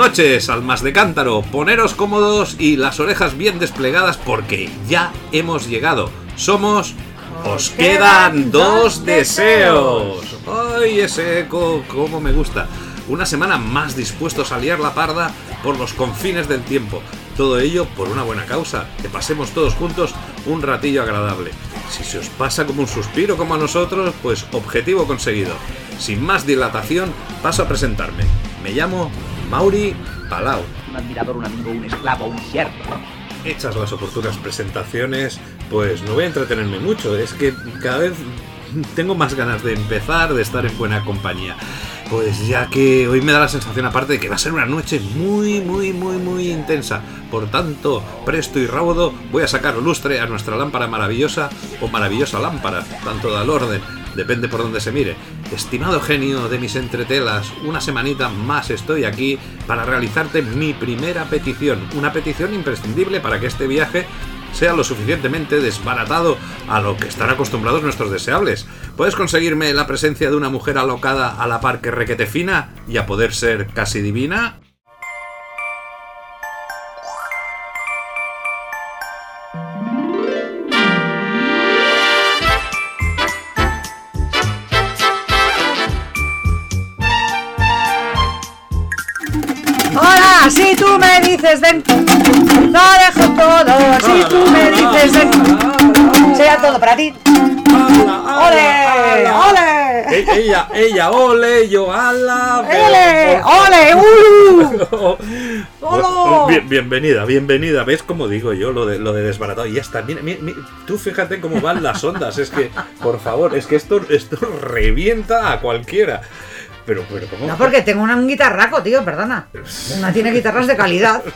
Noches, almas de cántaro. Poneros cómodos y las orejas bien desplegadas porque ya hemos llegado. Somos. Os quedan dos deseos. ¡Ay, ese eco! ¡Cómo me gusta! Una semana más dispuestos a liar la parda por los confines del tiempo. Todo ello por una buena causa, que pasemos todos juntos un ratillo agradable. Si se os pasa como un suspiro como a nosotros, pues objetivo conseguido. Sin más dilatación, paso a presentarme. Me llamo Mauri Palau. un admirador, un amigo, un esclavo, un siervo. Hechas las oportunas presentaciones, pues no voy a entretenerme mucho. Es que cada vez tengo más ganas de empezar, de estar en buena compañía. Pues ya que hoy me da la sensación aparte de que va a ser una noche muy, muy, muy, muy intensa. Por tanto, presto y raudo, voy a sacar lustre a nuestra lámpara maravillosa o maravillosa lámpara, tanto al orden, depende por donde se mire. Estimado genio de mis entretelas, una semanita más estoy aquí para realizarte mi primera petición, una petición imprescindible para que este viaje sea lo suficientemente desbaratado a lo que están acostumbrados nuestros deseables. ¿Puedes conseguirme la presencia de una mujer alocada a la par que requete fina y a poder ser casi divina? Tú me dices ven, lo dejo todo. Si tú me dices ven, sea todo para ti. ¡Ole! ¡Ole! Ella, ella, ole, yo ala. ¡Ole! ¡Ole! ¡Uh! Bien- bienvenida, bienvenida. ¿Ves cómo digo yo lo de, lo de desbaratado? Y ya está. Mira, mira, mira, tú fíjate cómo van las ondas. Es que, por favor, es que esto, esto revienta a cualquiera. Pero, pero, ¿cómo? No, porque tengo un guitarraco, tío, perdona. Una tiene guitarras de calidad.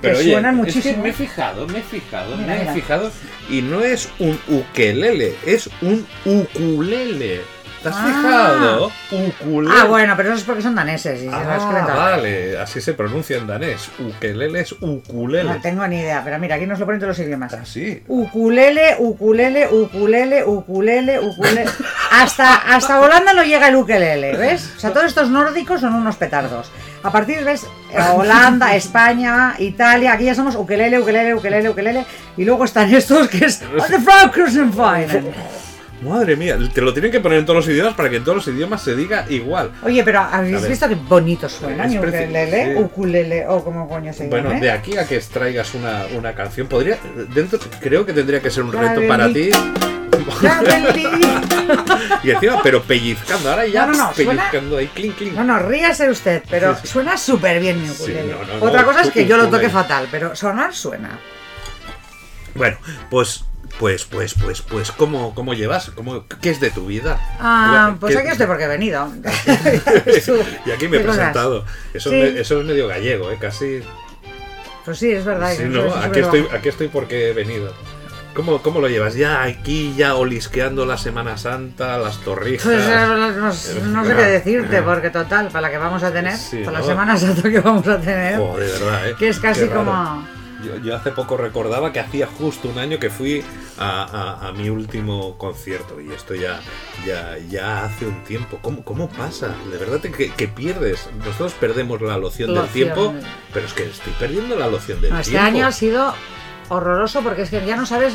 Pero que oye, suenan es que muchísimo. me he fijado, me he fijado, Mira, me he fijado. Y no es un ukelele, es un ukulele. ¿Te has Ah. fijado? Ukulele. Ah, bueno, pero eso es porque son daneses. Y se lo Ah, tal. vale, así se pronuncia en danés. Ukelele es ukulele. No tengo ni idea, pero mira, aquí nos lo ponen todos los idiomas. Ah, sí. Ukulele, ukulele, ukulele, ukulele, ukulele. Hasta, hasta Holanda no llega el ukelele, ¿ves? O sea, todos estos nórdicos son unos petardos. A partir, ¿ves? Holanda, España, Italia, aquí ya somos ukelele, ukelele, ukelele, ukelele. Y luego están estos que es The Frankenstein. Madre mía, te lo tienen que poner en todos los idiomas para que en todos los idiomas se diga igual. Oye, pero ¿habéis visto qué bonito suena? Es ukelele, sí. ukulele, o como coño se llama. Bueno, de aquí a que extraigas una, una canción, podría. Dentro, creo que tendría que ser un reto para ti. y encima, pero pellizcando, ahora ya No, no, no, suena- pellizcando ahí, clink, clink. No, no, ríase usted, pero Sí, sí. suena súper bien mi ukulele. no, no, no, Otra cosa es que yo lo ukulele. toque fatal, pero sonar suena. Bueno, pues. Pues, pues, pues, pues, ¿cómo, cómo llevas? ¿Cómo, ¿Qué es de tu vida? Ah, Bueno, pues ¿qué- aquí estoy porque he venido. y aquí me he presentado. Eso, Sí. me- eso es medio gallego, ¿eh? Casi. Pues sí, es verdad. Sí, no, aquí estoy, aquí estoy porque he venido. ¿Cómo, ¿Cómo lo llevas? Ya aquí, ya olisqueando la Semana Santa, las torrijas. Pues eh, no, no sé qué decirte, porque total, para la que vamos a tener, Sí, para ¿no? la Semana Santa que vamos a tener, Oh, de verdad, ¿eh? que es casi como... yo, yo hace poco recordaba que hacía justo un año que fui a, a- a mi último concierto y esto ya, ya, ya hace un tiempo. ¿Cómo, cómo pasa? De verdad que, que pierdes. Nosotros perdemos la loción del tiempo, pero es que estoy perdiendo la loción del este tiempo. año ha sido horroroso porque es que ya no sabes,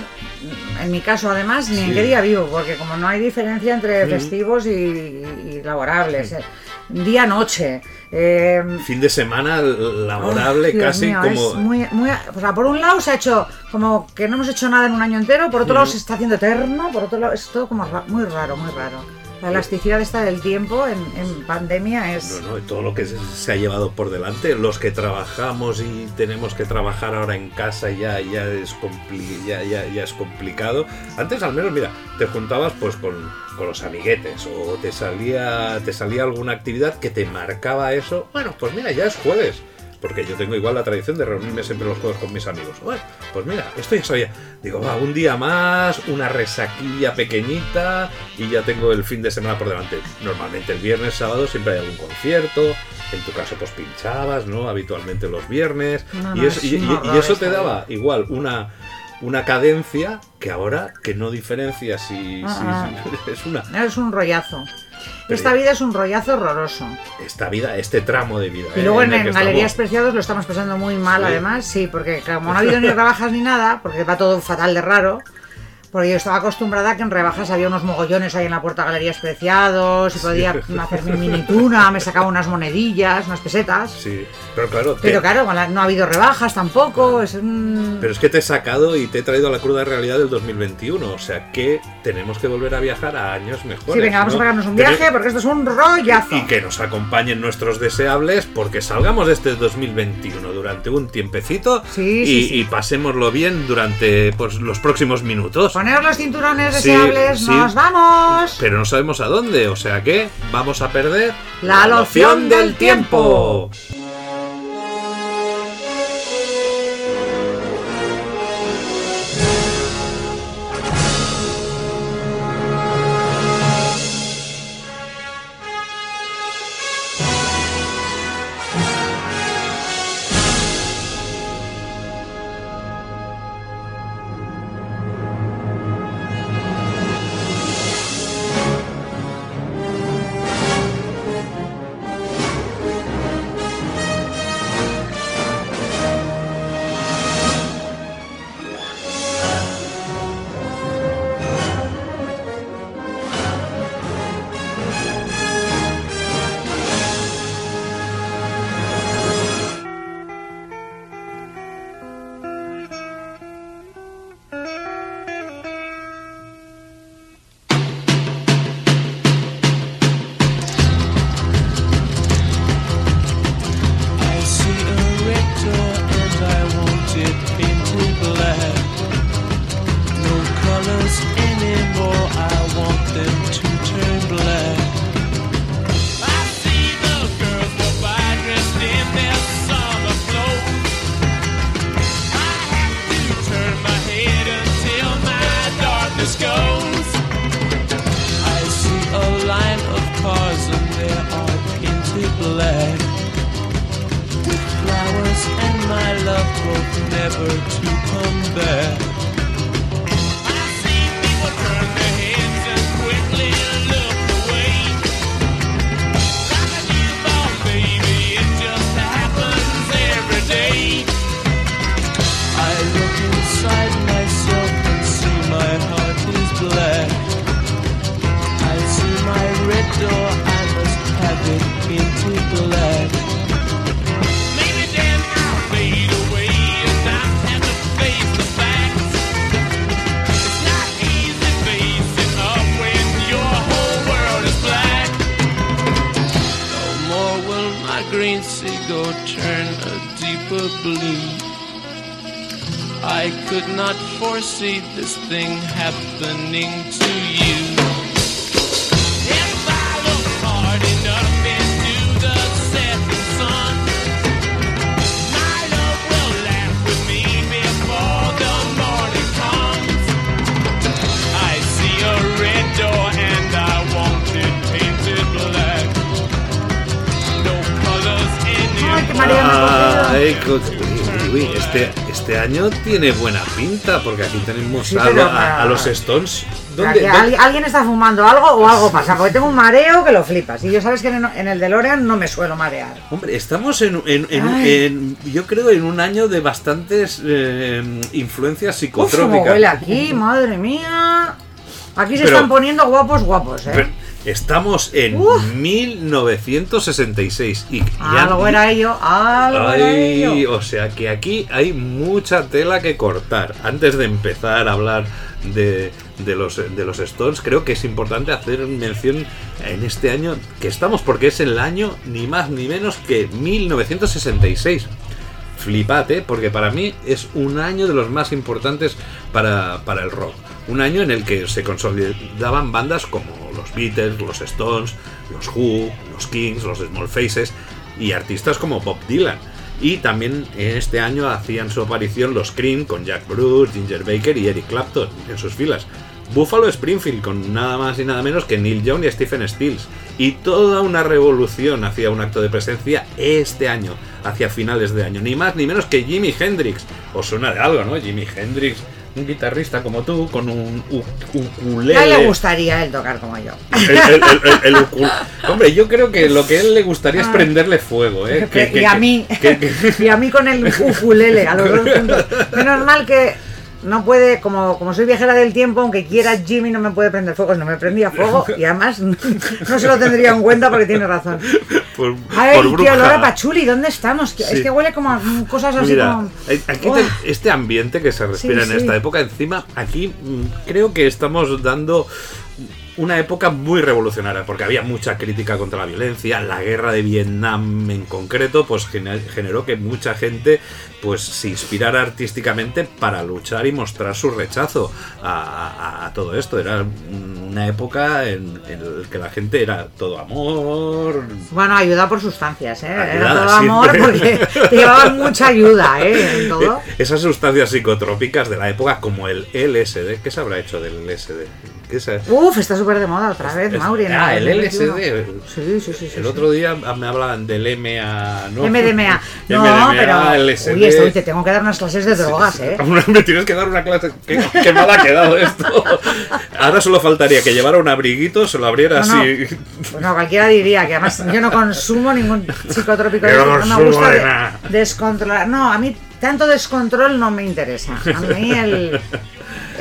en mi caso además, ni en qué día vivo, porque como no hay diferencia entre festivos y, y laborables, eh, día-noche. eh, Fin de semana laborable, casi mío, como. muy, muy, o sea, por un lado se ha hecho como que no hemos hecho nada en un año entero, por otro lado se está haciendo eterno, por otro lado es todo como ra- muy raro, muy raro. La elasticidad esta del tiempo en, pandemia es... No, no, todo lo que se, ha llevado por delante, los que trabajamos y tenemos que trabajar ahora en casa ya, ya, es, compli- ya, ya es complicado. Antes al menos, mira, te juntabas pues con, con los amiguetes o te salía, te salía alguna actividad que te marcaba eso. Bueno, pues mira, ya es jueves. Porque yo tengo igual la tradición de reunirme siempre los jueves con mis amigos. Bueno, pues mira, esto ya sabía. Digo, va, un día más, una resaquilla pequeñita y ya tengo el fin de semana por delante. Normalmente el viernes, sábado siempre hay algún concierto. En tu caso, pues pinchabas, ¿no? Habitualmente los viernes. No, y, no, es- es y- eso te daba vida. igual una, una cadencia que ahora que no diferencia si, Ah, si- es una Es un rollazo. Pero- Esta vida es un rollazo horroroso. esta vida, este tramo de vida. Y ¿eh? luego en, que en Galerías estamos. Preciados lo estamos pasando muy mal, Sí. además, sí, porque como no ha habido ni rebajas ni nada, porque va todo fatal de raro, porque yo estaba acostumbrada a que en rebajas había unos mogollones ahí en la puerta de Galerías Preciados, y podía hacer mi mini tuna, me sacaba unas monedillas, unas pesetas. Sí, pero claro, te- Pero claro, no ha habido rebajas tampoco, es un... Pero es que te he sacado y te he traído a la cruda realidad del 2021. O sea que tenemos que volver a viajar a años mejores. Sí, venga, vamos ¿no? a pegarnos un viaje porque esto es un rollazo. Y que nos acompañen nuestros deseables porque salgamos de este 2021 durante un tiempecito Sí, y, sí, sí. y pasémoslo bien durante pues, los próximos minutos. Poneros los cinturones Sí, deseables, sí. nos vamos. Pero no sabemos a dónde, o sea que vamos a perder La loción del tiempo. Never to come back. Blue. I could not foresee this thing happening uy, este, este año tiene buena pinta, porque aquí tenemos Sí, a, pero, a- a los Stones. Para ¿Dónde- que dónde- alguien- está fumando algo o algo pasa, porque tengo un mareo que lo flipas. Y yo sabes que en, en el DeLorean no me suelo marear. Hombre, estamos en, yo creo, en un año de bastantes eh, influencias Uf, psicotrópicas. huele aquí, madre mía. Aquí se Pero- están poniendo guapos, guapos, ¿eh? Estamos en Uf. 1966 y ya- algo era ello, algo era ello. o sea que aquí hay mucha tela que cortar. Antes de empezar a hablar de, de los, de los Stones, creo que es importante hacer mención en este año que estamos, porque es el año ni más ni menos que 1966. Flipate, porque para mí es un año de los más importantes para, para el rock. Un año en el que se consolidaban bandas como los Beatles, los Stones, los Who, los Kings, los Small Faces y artistas como Bob Dylan. Y también en este año hacían su aparición los Cream con Jack Bruce, Ginger Baker y Eric Clapton en sus filas. Buffalo Springfield con nada más y nada menos que Neil Young y Stephen Stills. Y toda una revolución hacia un acto de presencia este año, hacia finales de año. Ni más ni menos que Jimi Hendrix. Os suena de algo, ¿no? Jimi Hendrix, un guitarrista como tú, con un ukulele. Ya le gustaría a él tocar como yo. El- el- Hombre, yo creo que lo que a él le gustaría es Ah. prenderle fuego, ¿eh? Que- y a mí, que- que- y a mí con el ukulele, a los dos juntos. Menos mal que no puede, como, como soy viajera del tiempo, aunque quiera Jimmy no me puede prender fuego, no me prendía fuego y además no se lo tendría en cuenta porque tiene razón. por, Ay, por qué olor a pachuli, ¿dónde estamos? Sí. Es que huele como a cosas así Mira, como... aquí te- este ambiente que se respira Sí, en sí. esta época, encima, aquí mm, creo que estamos dando una época muy revolucionaria, porque había mucha crítica contra la violencia, la guerra de Vietnam en concreto, pues gener- generó que mucha gente pues se inspirara artísticamente para luchar y mostrar su rechazo a, a- a todo esto. Era una época en, en la que la gente era todo amor, Bueno, ayuda por sustancias, ¿eh? Era todo amor siempre. porque te llevaban mucha ayuda, ¿eh? En todo. Eh, Esas sustancias psicotrópicas de la época, como el LSD, ¿qué se habrá hecho del LSD? ¿Qué se- Uf, está súper de moda otra vez, es- Mauri. en ah, el 2021. LSD. Sí, sí, sí. sí, El sí. otro día me hablaban del MA, ¿no? MDMA. No, MDMA, pero. LSD. Uy, esto, te tengo que dar unas clases de drogas, ¿eh? Me tienes que dar una clase. ¿Qué, qué mal ha quedado esto? Ahora solo faltaría que llevara un abriguito, se lo abriera No, no. así. Bueno, cualquiera diría que además yo no consumo ningún psicotrópico. Yo no no me gusta de- nada. descontrolar. No, a mí tanto descontrol no me interesa. A mí el.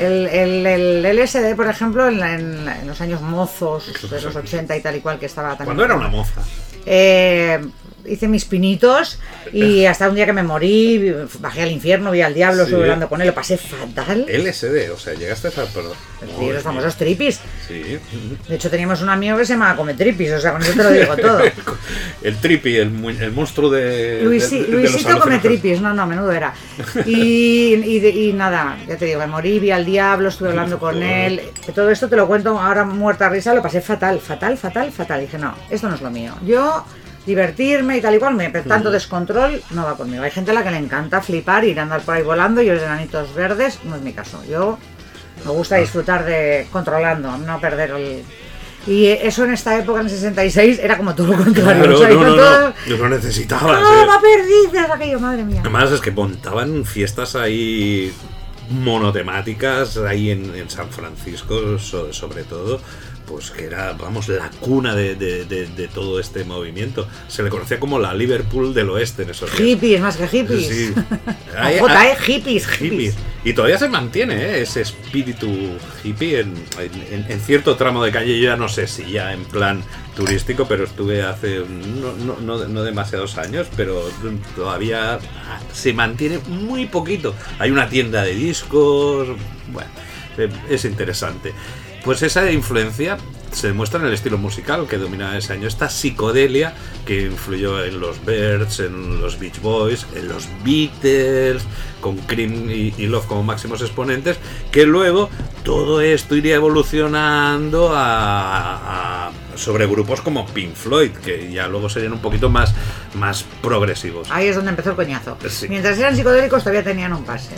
El, el- el LSD, por ejemplo, en, en en los años mozos de los 80 y tal y cual que estaba también. Cuando era una moza. Eh, hice mis pinitos y hasta un día que me morí, bajé al infierno, vi al diablo, Sí. estuve hablando con él, lo pasé fatal. LSD, o sea, llegaste a. Perdón. Sí, los famosos tripis. Sí. De hecho, teníamos un amigo que se llamaba Come Tripis, o sea, con eso te lo digo todo. El trippy, el, el monstruo de. Luisito Come. Tripis, no, no, menudo era. Y, y, nada, ya te digo, me morí, vi al diablo, estuve hablando con él. Todo esto te lo cuento ahora muerta a risa, lo pasé fatal, fatal, fatal, fatal. Dije, no, esto no es lo mío. Yo divertirme y tal y cual, me, pero tanto descontrol no va conmigo. Hay gente a la que le encanta flipar, ir a andar por ahí volando y los enanitos verdes, no es mi caso. Yo me gusta disfrutar de controlando, no perder el... Y eso en esta época, en el 66, era como todo lo contrario. Claro, o sea, no, no, todo- no. Lo necesitabas. ¡Ah, va perdidas aquello, madre mía! Además es que montaban fiestas ahí monotemáticas ahí en, en San Francisco so- sobre todo pues que era vamos la cuna de, de- de- de todo este movimiento se le conocía como la Liverpool del oeste en esos días Hippies, más que hippies. Sí. J, ah, ¿eh? Hippies, hippies. hippies. Y todavía se mantiene ¿eh? ese espíritu hippie en, en- en cierto tramo de calle. Yo ya no sé si ya en plan turístico, pero estuve hace no, no- no- no demasiados años, pero todavía se mantiene muy poquito. Hay una tienda de discos, bueno, es interesante. Pues esa influencia se demuestra en el estilo musical que dominaba ese año. Esta psicodelia que influyó en los Birds, en los Beach Boys, en los Beatles, con Cream y, y Love como máximos exponentes, que luego todo esto iría evolucionando a, a- sobre grupos como Pink Floyd, que ya luego serían un poquito más, más progresivos. Ahí es donde empezó el coñazo. Sí. Mientras eran psicodélicos todavía tenían un pase.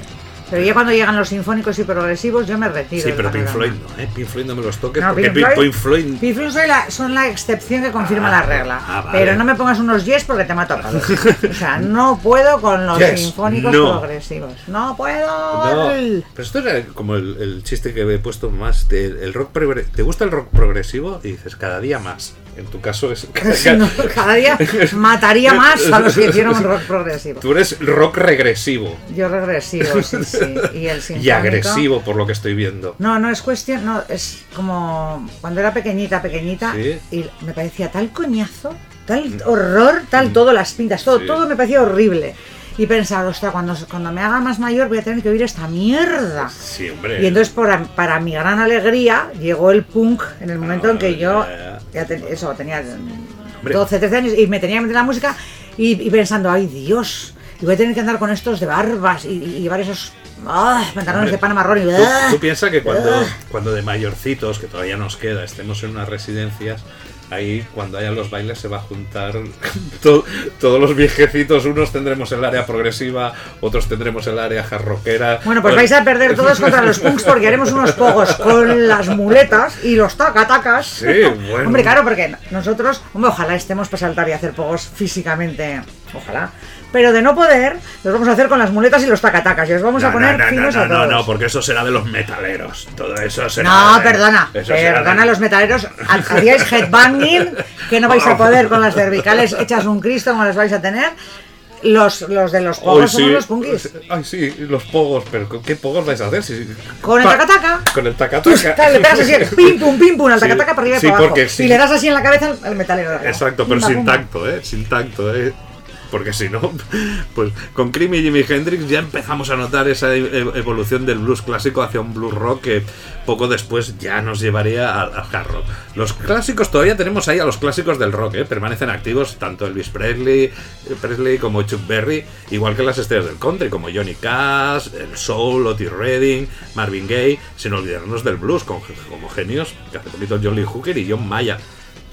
Pero ya cuando llegan los sinfónicos y progresivos, yo me retiro. Sí, pero Pink. Floyd no, ¿eh? Pink Floyd no me los toques No, porque Pink Floyd- Pink Floyd... Pink Floyd son la, son la excepción que confirma Ah, la regla. ah, vale. Pero no me pongas unos yes porque te mato a palos. O sea, no puedo con los Yes, sinfónicos no. progresivos. No puedo. No, pero esto era como el, el chiste que he puesto más. de- el rock ¿Te gusta el rock progresivo? Y dices, cada día más. En tu caso es. No, cada día mataría más a los que hicieron rock progresivo. Tú eres rock regresivo Yo regresivo, sí, sí. Y el y agresivo, por lo que estoy viendo. No, no es cuestión, no, es como cuando era pequeñita, pequeñita, Sí. y me parecía tal coñazo, tal horror, tal todo, las pintas, todo, Sí. todo me parecía horrible. Y pensaba, ostras, cuando, cuando me haga más mayor voy a tener que oír esta mierda. Sí, hombre. Y entonces, para, para mi gran alegría, llegó el punk en el momento en que yo, Ah, ya ten- eso, tenía Hombre. 12, 13 años y me tenía que meter la música y, y pensando, ay Dios, y voy a tener que andar con estos de barbas y, y llevar esos ah, pantalones de pana marrón y Tú, ah. tú piensas que cuando, Ah. cuando de mayorcitos, que todavía nos queda, estemos en unas residencias, ahí cuando haya los bailes se va a juntar to- todos los viejecitos. Unos tendremos el área progresiva, otros tendremos el área jarroquera. Bueno, pues vais a perder todos contra los punks porque haremos unos pogos con las muletas y los tacatacas. Sí, bueno. Hombre, claro, porque nosotros, hombre, ojalá estemos para saltar y hacer pogos físicamente, ojalá. Pero de no poder, los vamos a hacer con las muletas y los tacatacas y os vamos No, a poner no, no, finos no, a no, todos. no, porque eso será de los metaleros. Todo eso será. No, de- perdona, eso será perdona de- los metaleros, ha- hacíais headbanging, que no vais a poder con las cervicales hechas un cristo como las vais a tener. Los, los de los pogos sí. somos los punkis. Ay, sí, los pogos, pero ¿con ¿qué pogos vais a hacer? Si- Con el tacataca. Con el tacataca. le pegas así, pim pum, pim pum, al Sí, tacataca para arriba y sí, para abajo. porque sí. Y le das así en la cabeza al, al metalero. de. Exacto, pero Pumba, sin pumba. tacto, ¿eh? Sin tacto, ¿eh? Porque si no, pues con Cream y Jimi Hendrix ya empezamos a notar esa e- evolución del blues clásico hacia un blues rock que poco después ya nos llevaría al, hard rock. Los clásicos, todavía tenemos ahí a los clásicos del rock, ¿eh? Permanecen activos tanto Elvis Presley, Presley como Chuck Berry, igual que las estrellas del country, como Johnny Cash, el soul, Otis Redding, Marvin Gaye, sin olvidarnos del blues, con- como genios, que hace poquito Jolly Hooker y John Maya.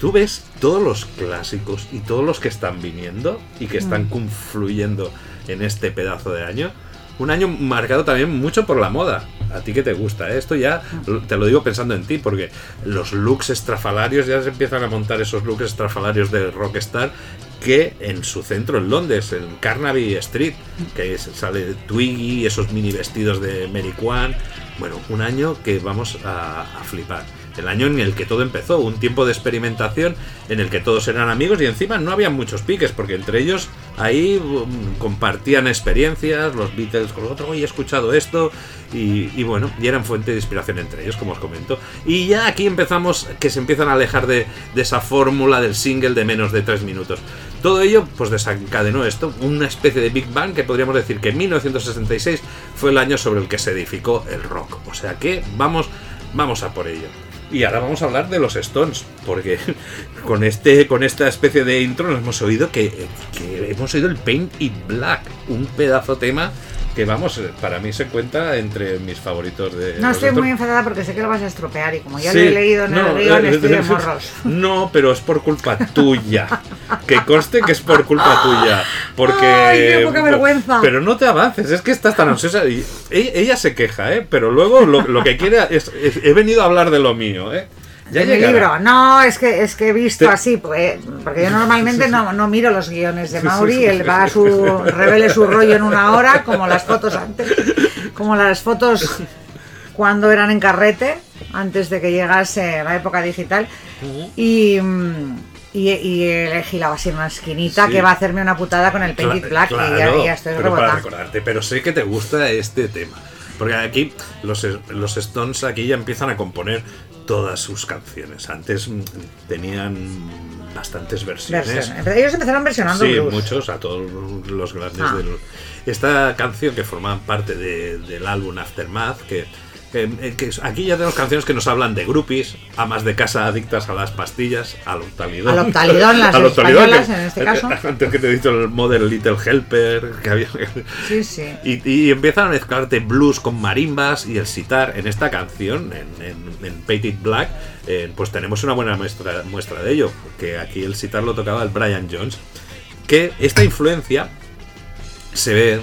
Tú ves todos los clásicos y todos los que están viniendo y que están confluyendo en este pedazo de año. Un año marcado también mucho por la moda. A ti que te gusta, ¿eh? esto ya lo- te lo digo pensando en ti, porque los looks estrafalarios ya se empiezan a montar esos looks estrafalarios de Rockstar que en su centro en Londres, en Carnaby Street, que es- sale Twiggy, esos mini vestidos de Mary Kwan. Bueno, un año que vamos a, a flipar. El año en el que todo empezó, un tiempo de experimentación en el que todos eran amigos y encima no había muchos piques, porque entre ellos ahí um, compartían experiencias, los Beatles con otro, oye, he escuchado esto, y, bueno, y eran fuente de inspiración entre ellos, como os comento. Y ya aquí empezamos, que se empiezan a alejar de, esa fórmula del single de menos de 3 minutos. Todo ello, pues desencadenó esto, una especie de Big Bang que podríamos decir que en 1966 fue el año sobre el que se edificó el rock. O sea que vamos, vamos a por ello. Y ahora vamos a hablar de los Stones, porque con este, con esta especie de intro nos hemos oído que, que hemos oído el Paint It Black, un pedazo tema que vamos, para mí se cuenta entre mis favoritos de. No estoy muy enfadada porque sé que lo vas a estropear y como ya Sí, lo he leído en no, el guion, eh, estoy de morros. No, pero es por culpa tuya. Que conste que es por culpa tuya. Porque. Ay, qué poca vergüenza. Pero no te avances, es que estás tan ansiosa. Y ella, ella se queja, ¿eh? Pero luego lo, lo que quiere es, es- He venido a hablar de lo mío, ¿eh? Ya En mi llegará. libro, no, es que es que he visto Te- así, pues, porque yo normalmente no, no miro los guiones de Mauri, él va a su, revele su rollo en una hora, como las fotos antes, como las fotos cuando eran en carrete, antes de que llegase la época digital, y, y, y elegido así una esquinita Sí. que va a hacerme una putada con el Paint It Cla- Black y ya, claro, ya estoy pero para rebotada. recordarte, pero sé que te gusta este tema. Porque aquí los, los Stones aquí ya empiezan a componer todas sus canciones. Antes mm, tenían bastantes versiones. Ellos empezaron versionando Sí, blues. muchos, a todos los grandes Ah. del... Esta canción que forma parte de- del álbum Aftermath, que, que- que aquí ya tenemos canciones que nos hablan de groupies, amas de casa adictas a las pastillas, al optalidón. Al Optalidón, las Al Optalidón, españolas, que- en este caso. Antes que te he dicho el Modern Little Helper, que había... Sí, sí. Y, y empiezan a mezclarte blues con marimbas y el sitar en esta canción, en, en, Black, eh, pues tenemos una buena muestra, muestra de ello, que aquí el sitar lo tocaba el Brian Jones, que esta influencia se ve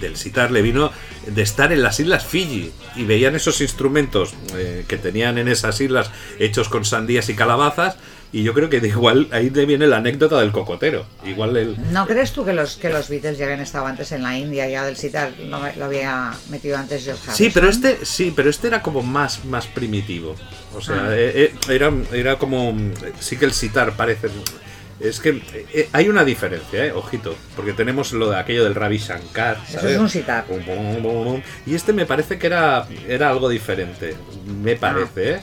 del sitar le vino de estar en las islas Fiji y veían esos instrumentos eh, que tenían en esas islas hechos con sandías y calabazas y yo creo que de igual ahí te viene la anécdota del cocotero. Igual el... ¿No crees tú que los, que los Beatles ya habían estado antes en la India, ya del sitar lo, lo había metido antes George Harrison? Sí, pero este sí, pero este era como más más primitivo. O sea, Ah. eh, eh, era era como sí que el sitar parece es que eh, hay una diferencia, eh, ojito, porque tenemos lo de aquello del Ravi Shankar, Eso es un sitar. Y este me parece que era era algo diferente, me parece, ¿eh?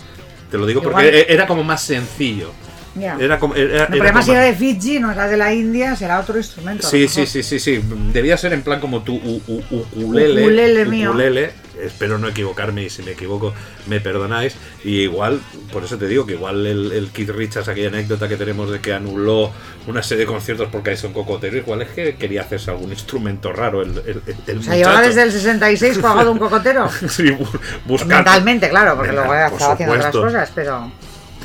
Te lo digo Igual- porque e- era como más sencillo. Ya. Era como era, No, era además como si era de Fiji, no era de la India, será otro instrumento. Sí, sí, sí, sí, sí. Debía ser en plan como tu u- u- ukulele. Ukulele mío. ukulele. Espero no equivocarme y si me equivoco me perdonáis. Y igual, por eso te digo que igual el, el Keith Richards, aquella anécdota que tenemos de que anuló una serie de conciertos porque hay son cocotero, igual es que quería hacerse algún instrumento raro el, el, el- O sea, llevaba desde el 66 colgado un cocotero. Sí, bu- buscando. Mentalmente, claro, porque luego por estaba haciendo otras cosas, pero...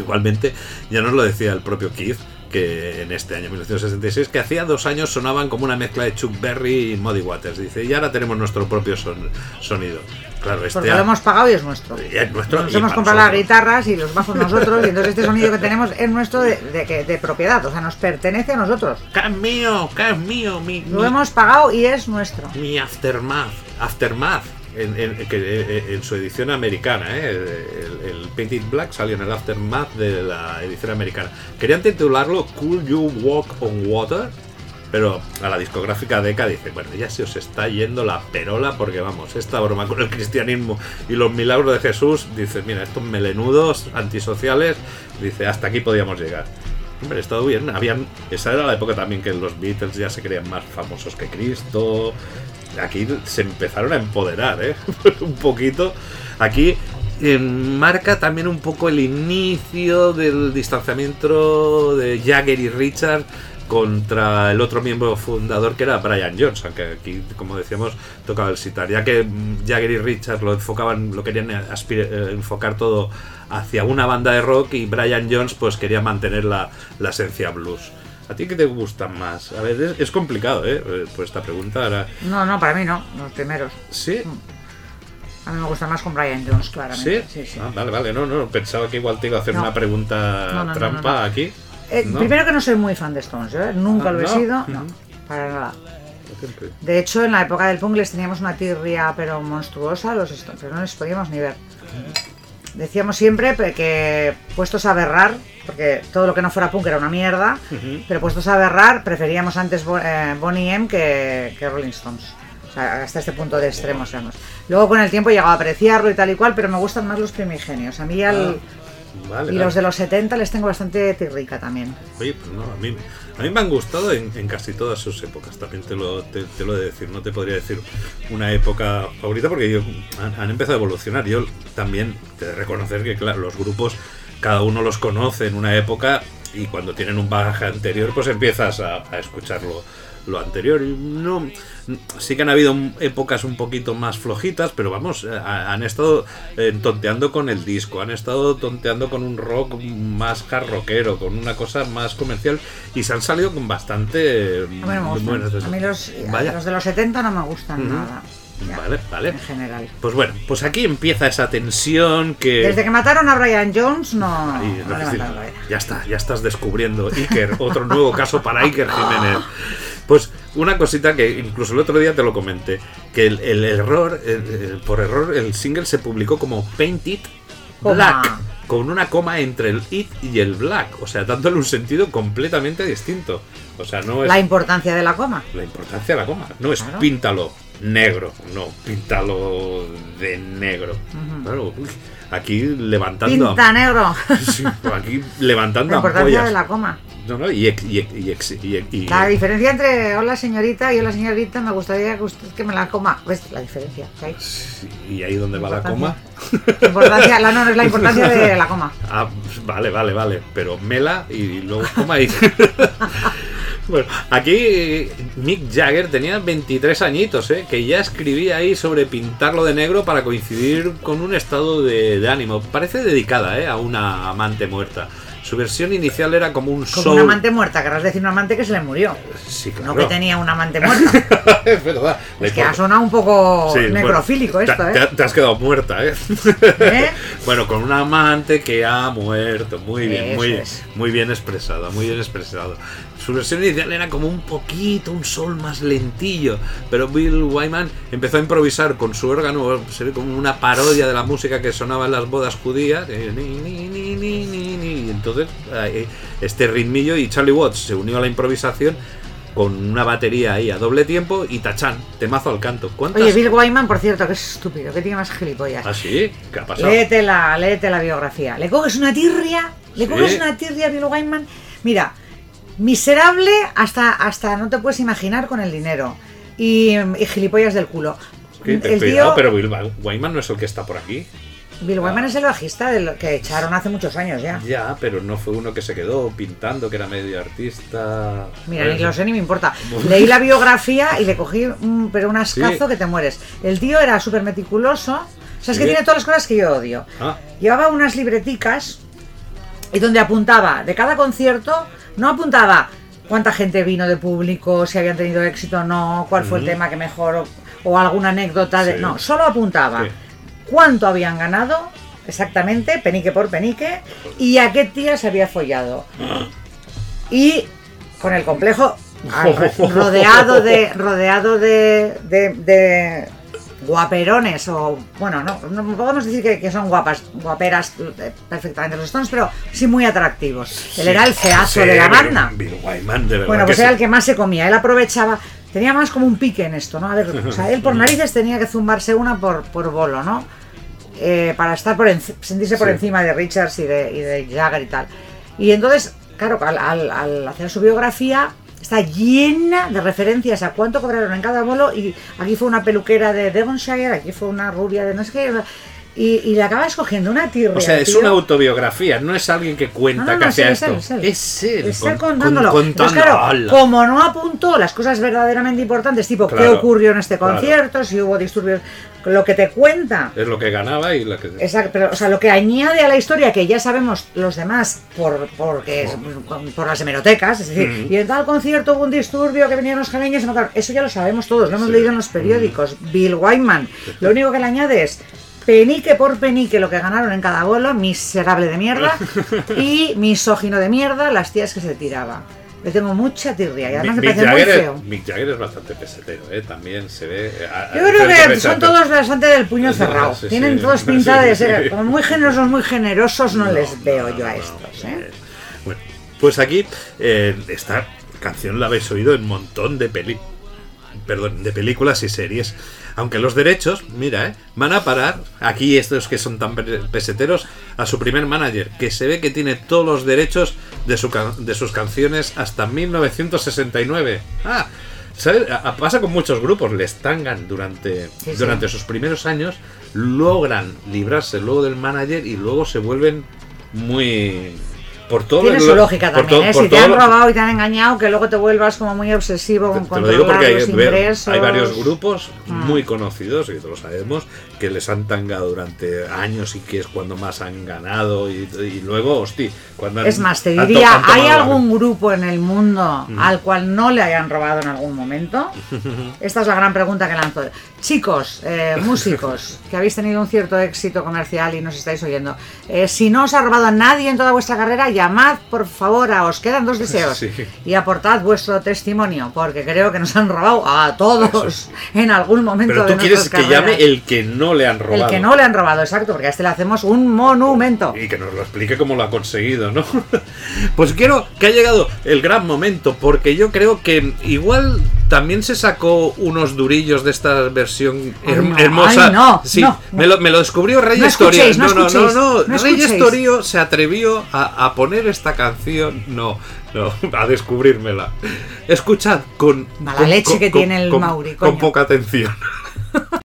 Igualmente, ya nos lo decía el propio Keith, que en este año 1966, que hacía dos años sonaban como una mezcla de Chuck Berry y Muddy Waters. Dice, y ahora tenemos nuestro propio son- sonido. Claro, este Porque lo hemos pagado y es nuestro. y es nuestro. Nos hemos comprado las guitarras y los bajos nosotros, y entonces este sonido que tenemos es nuestro de, de que- de propiedad, o sea, nos pertenece a nosotros. Que es mío, que es mío, mi, Lo mi- hemos pagado y es nuestro. mi Aftermath. Aftermath. Que, eh, en su edición americana, ¿eh? el, el Painted Black salió en el Aftermath de la edición americana. Querían titularlo Cool You Walk on Water, pero a la discográfica Deca dice, bueno, ya se os está yendo la perola porque vamos, esta broma con el cristianismo y los milagros de Jesús, dice, mira, estos melenudos antisociales, dice, hasta aquí podíamos llegar. Hombre, estado bien. Habían, esa era la época también que los Beatles ya se creían más famosos que Cristo. Aquí se empezaron a empoderar, ¿eh? un poquito. Aquí eh, marca también un poco el inicio del distanciamiento de Jagger y Richard contra el otro miembro fundador que era Brian Jones, aunque aquí, como decíamos, tocaba el sitar, ya que mm, Jagger y Richard lo enfocaban, lo querían aspir- eh, enfocar todo hacia una banda de rock y Brian Jones pues quería mantener la, la esencia blues. ¿A ti qué te gustan más? A ver, es, es complicado, ¿eh? Eh, Pues esta pregunta ahora... No, no, para mí no, los primeros. ¿Sí? A mí me gusta más con Brian Jones, ¿Sí? claramente. Sí, sí. Ah, vale, vale, no, no, pensaba que igual te iba a hacer No. una pregunta No, no, no, trampa aquí. Eh. Primero que no soy muy fan de Stones, ¿eh? nunca Ah, lo he sido, no, para nada. De hecho, en la época del punk les teníamos una tirria pero monstruosa los Stones, pero no les podíamos ni ver. Decíamos siempre que puestos a berrar, porque todo lo que no fuera punk era una mierda, pero puestos a berrar preferíamos antes eh, Bonnie M que, que Rolling Stones. O sea, hasta este punto de extremos éramos. Luego con el tiempo he llegado a apreciarlo y tal y cual, pero me gustan más los primigenios. A mí al- Ah, vale, y vale. los de los 70 les tengo bastante tirrica también. Oye, pues no, a mí, a mí me han gustado en, casi todas sus épocas, también te lo, te, lo he de decir, no te podría decir una época favorita porque han, empezado a evolucionar. Yo también te de reconocer que, los grupos, cada uno los conoce en una época y cuando tienen un bagaje anterior, pues empiezas a, a escucharlo lo anterior. No, sí que han habido épocas un poquito más flojitas, pero vamos, eh, ha- han estado eh, tonteando con el disco, han estado tonteando con un rock más hard rockero, con una cosa más comercial y se han salido con bastante A mí no me buenas- A mí los, Vaya. los de los 70 no me gustan nada. Ya, Vale, vale. En general. Pues bueno, pues aquí empieza esa tensión que... Desde que mataron a Brian Jones, no. Ahí, no cabeza. ya está, ya estás descubriendo Iker, otro nuevo caso para Iker Jiménez. Pues una cosita que incluso el otro día te lo comenté, que el, el error, el- por error, el single se publicó como Painted. Black, con una coma entre el it y el black, o sea, dándole un sentido completamente distinto. O sea, no es La importancia de la coma. la importancia de la coma. No es Claro. píntalo negro, no, píntalo de negro. Claro, aquí levantando. Pinta negro. Sí, aquí levantando La importancia ampollas. de la coma. No, no, y, y, La diferencia entre hola señorita y hola señorita, me gustaría que usted que me la coma. ¿Ves la diferencia? y ahí donde va la coma. Importancia. Importancia, la, no, no es la importancia de la coma. Ah, vale, vale, vale. Pero mela y luego coma y. Bueno, aquí eh, Mick Jagger tenía 23 añitos, ¿eh? que ya escribía ahí sobre pintarlo de negro para coincidir con un estado de, ánimo. Parece dedicada ¿eh? a una amante muerta. Su versión inicial era como un Como soul. un amante muerta, querrás decir un amante que se le murió. Sí, claro. No que tenía un amante muerta. es verdad. Es que ha sonado un poco Sí, bueno, necrofílico te- esto, te, ¿eh? te has quedado muerta, ¿eh? ¿Eh? bueno, con un amante que ha muerto. Muy bien, Eso muy, es. muy bien expresado, muy bien expresado. Su versión inicial era como un poquito, un sol más lentillo, pero Bill Wyman empezó a improvisar con su órgano, se ve como una parodia de la música que sonaba en las bodas judías. eh, ni, ni, ni, entonces, este ritmillo y Charlie Watts se unió a la improvisación con una batería ahí a doble tiempo y tachán, temazo al canto. ¿Cuántas? Oye, Bill Wyman, por cierto, que es estúpido, que tiene más gilipollas. ¿Ah, sí? ¿Qué ha pasado? Léete la, léete la biografía. Le coges una tirria, le Sí. coges una tirria a Bill Wyman. Mira, miserable hasta, hasta no te puedes imaginar con el dinero. Y, y gilipollas del culo. El Cuidado, tío, pero Bill Wyman no es el que está por aquí. Bill Wyman es el bajista del que echaron hace muchos años ya. Ya, pero no fue uno que se quedó pintando, que era medio artista. Mira, Pues- ni lo sé ni me importa. Leí la biografía y le cogí un, pero un ascazo Sí. que te mueres. El tío era súper meticuloso. O sea, es que tiene todas las cosas que yo odio. Ah, Llevaba unas libreticas y donde apuntaba de cada concierto, no apuntaba cuánta gente vino de público, si habían tenido éxito o no, cuál fue el tema que mejor o, o alguna anécdota de. No, solo apuntaba. Cuánto habían ganado, exactamente, penique por penique, y a qué tía se había follado. Y con el complejo rodeado de. rodeado de. de, de guaperones o bueno no, no podemos decir que, que son guapas guaperas eh, perfectamente los Stones pero sí muy atractivos él era el feazo sí, de la banda bueno, pues era sí. el que más se comía. Él aprovechaba. Tenía más como un pique en esto, ¿no? A ver, o sea, él por narices tenía que zumbarse una por, por bolo, ¿no? Eh, para estar por sentirse por Sí. encima de Richards y de, y de Jagger y tal. Y entonces, claro, al, al- al hacer su biografía, está llena de referencias a cuánto cobraron en cada bolo. Y aquí fue una peluquera de Devonshire, aquí fue una rubia de no sé qué. Y, y le acaba escogiendo una tirria. O sea, es tío. una autobiografía, no es alguien que cuenta No, no, que no, hacía es él, esto. es él. Es él. Es con- él contándolo. con- contando. claro, como no apuntó las cosas verdaderamente importantes, tipo qué ocurrió en este claro. concierto, si hubo disturbios, lo que te cuenta. Es lo que ganaba y lo que. Exacto, pero, o sea, lo que añade a la historia que ya sabemos los demás por porque por las hemerotecas, es decir, Mm. y en tal concierto hubo un disturbio que venían los jaleños y mataron. Eso ya lo sabemos todos, lo hemos Sí. leído en los periódicos. Bill Wyman, lo único que le añade es penique por penique lo que ganaron en cada bolo, miserable de mierda, y misógino de mierda, las tías que se tiraba. Le tengo mucha tirria y además me Mick parece muy feo. Mick Jagger es bastante pesetero, ¿eh? También se ve. eh, a- Yo creo que son todos bastante del puño cerrado. sí, Tienen sí. todos pinta de Sí, ser como muy generosos, muy generosos, no, No, les veo no, yo a no, estos. ¿eh? Bueno, pues aquí eh, esta canción la habéis oído en un montón de peli perdón, de películas y series. Aunque los derechos, mira, eh, van a parar aquí estos que son tan pe- peseteros a su primer manager, que se ve que tiene todos los derechos de, su ca- de sus canciones hasta 1969. Ah, ¿sabes? Pasa con muchos grupos, les tangan durante, Sí, sí. durante sus primeros años, logran librarse luego del manager y luego se vuelven muy... Por todo Tiene su lógica por también, ¿eh? Si te han lo- robado y te han engañado, que luego te vuelvas como muy obsesivo con te, te lo digo controlar porque hay, los ingresos. hay varios grupos Ah. muy conocidos, y todos lo sabemos, que les han tangado durante años y que es cuando más han ganado. Y, y luego, hosti, cuando han- Es más, te han to- diría, han ¿hay algún grupo en el mundo al cual no le hayan robado en algún momento? Esta es la gran pregunta que lanzo. Chicos, eh, músicos, que habéis tenido un cierto éxito comercial y nos estáis oyendo, eh, si no os ha robado a nadie en toda vuestra carrera, llamad por favor a Os quedan dos deseos Sí. y aportad vuestro testimonio, porque creo que nos han robado a todos en algún momento Pero de tú quieres nuestras que llame carreras. el que no le han robado. El que no le han robado, exacto, porque a este le hacemos un monumento. Y que nos lo explique cómo lo ha conseguido, ¿no? Pues quiero que ha llegado el gran momento, porque yo creo que igual también se sacó unos durillos de esta versión Ay, her- no, hermosa. ay, no, sí, no, Me, lo, me lo descubrió Reyes No Torío. no no, no, no, no Reyes. Torío se atrevió a, a poner esta canción. No, no, a descubrírmela. Escuchad con. Mala con- leche con- que con- tiene el con- Mauri, Con coño. poca atención.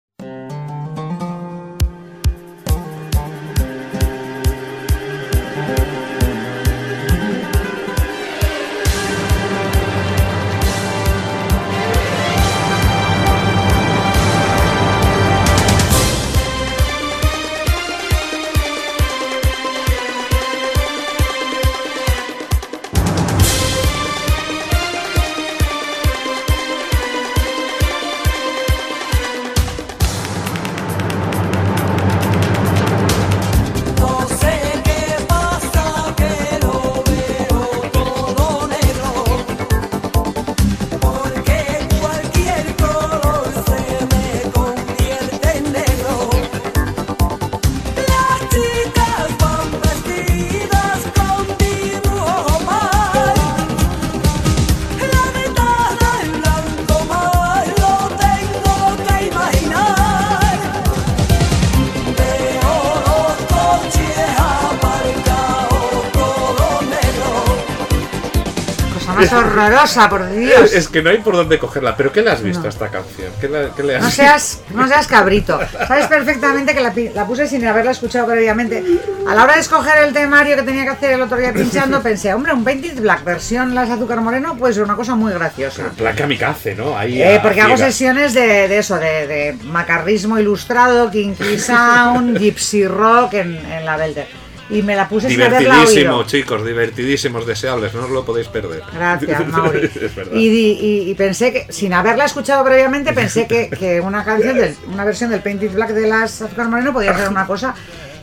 horrorosa, por Dios. Es que no hay por dónde cogerla. ¿Pero qué le has visto a esta canción? ¿Qué, le- qué le has No seas, no seas cabrito. Sabes perfectamente que la, la puse sin haberla escuchado previamente. A la hora de escoger el temario que tenía que hacer el otro día pinchando, pensé, hombre, un Painted Black versión Las Azúcar Moreno puede ser una cosa muy graciosa. Plan kamikaze, ¿no? Ahí Eh, porque hago sesiones de, de eso, de, de macarrismo ilustrado, kinky sound, gypsy rock en, en la Belter. Y me la puse sin haberla Divertidísimo, oído. chicos, divertidísimos, deseables, no os lo podéis perder. Gracias, Mauri. y pensé que, sin haberla escuchado previamente, pensé que, que una canción, del, una versión del Painted Black de las Azúcar Moreno podía ser una cosa.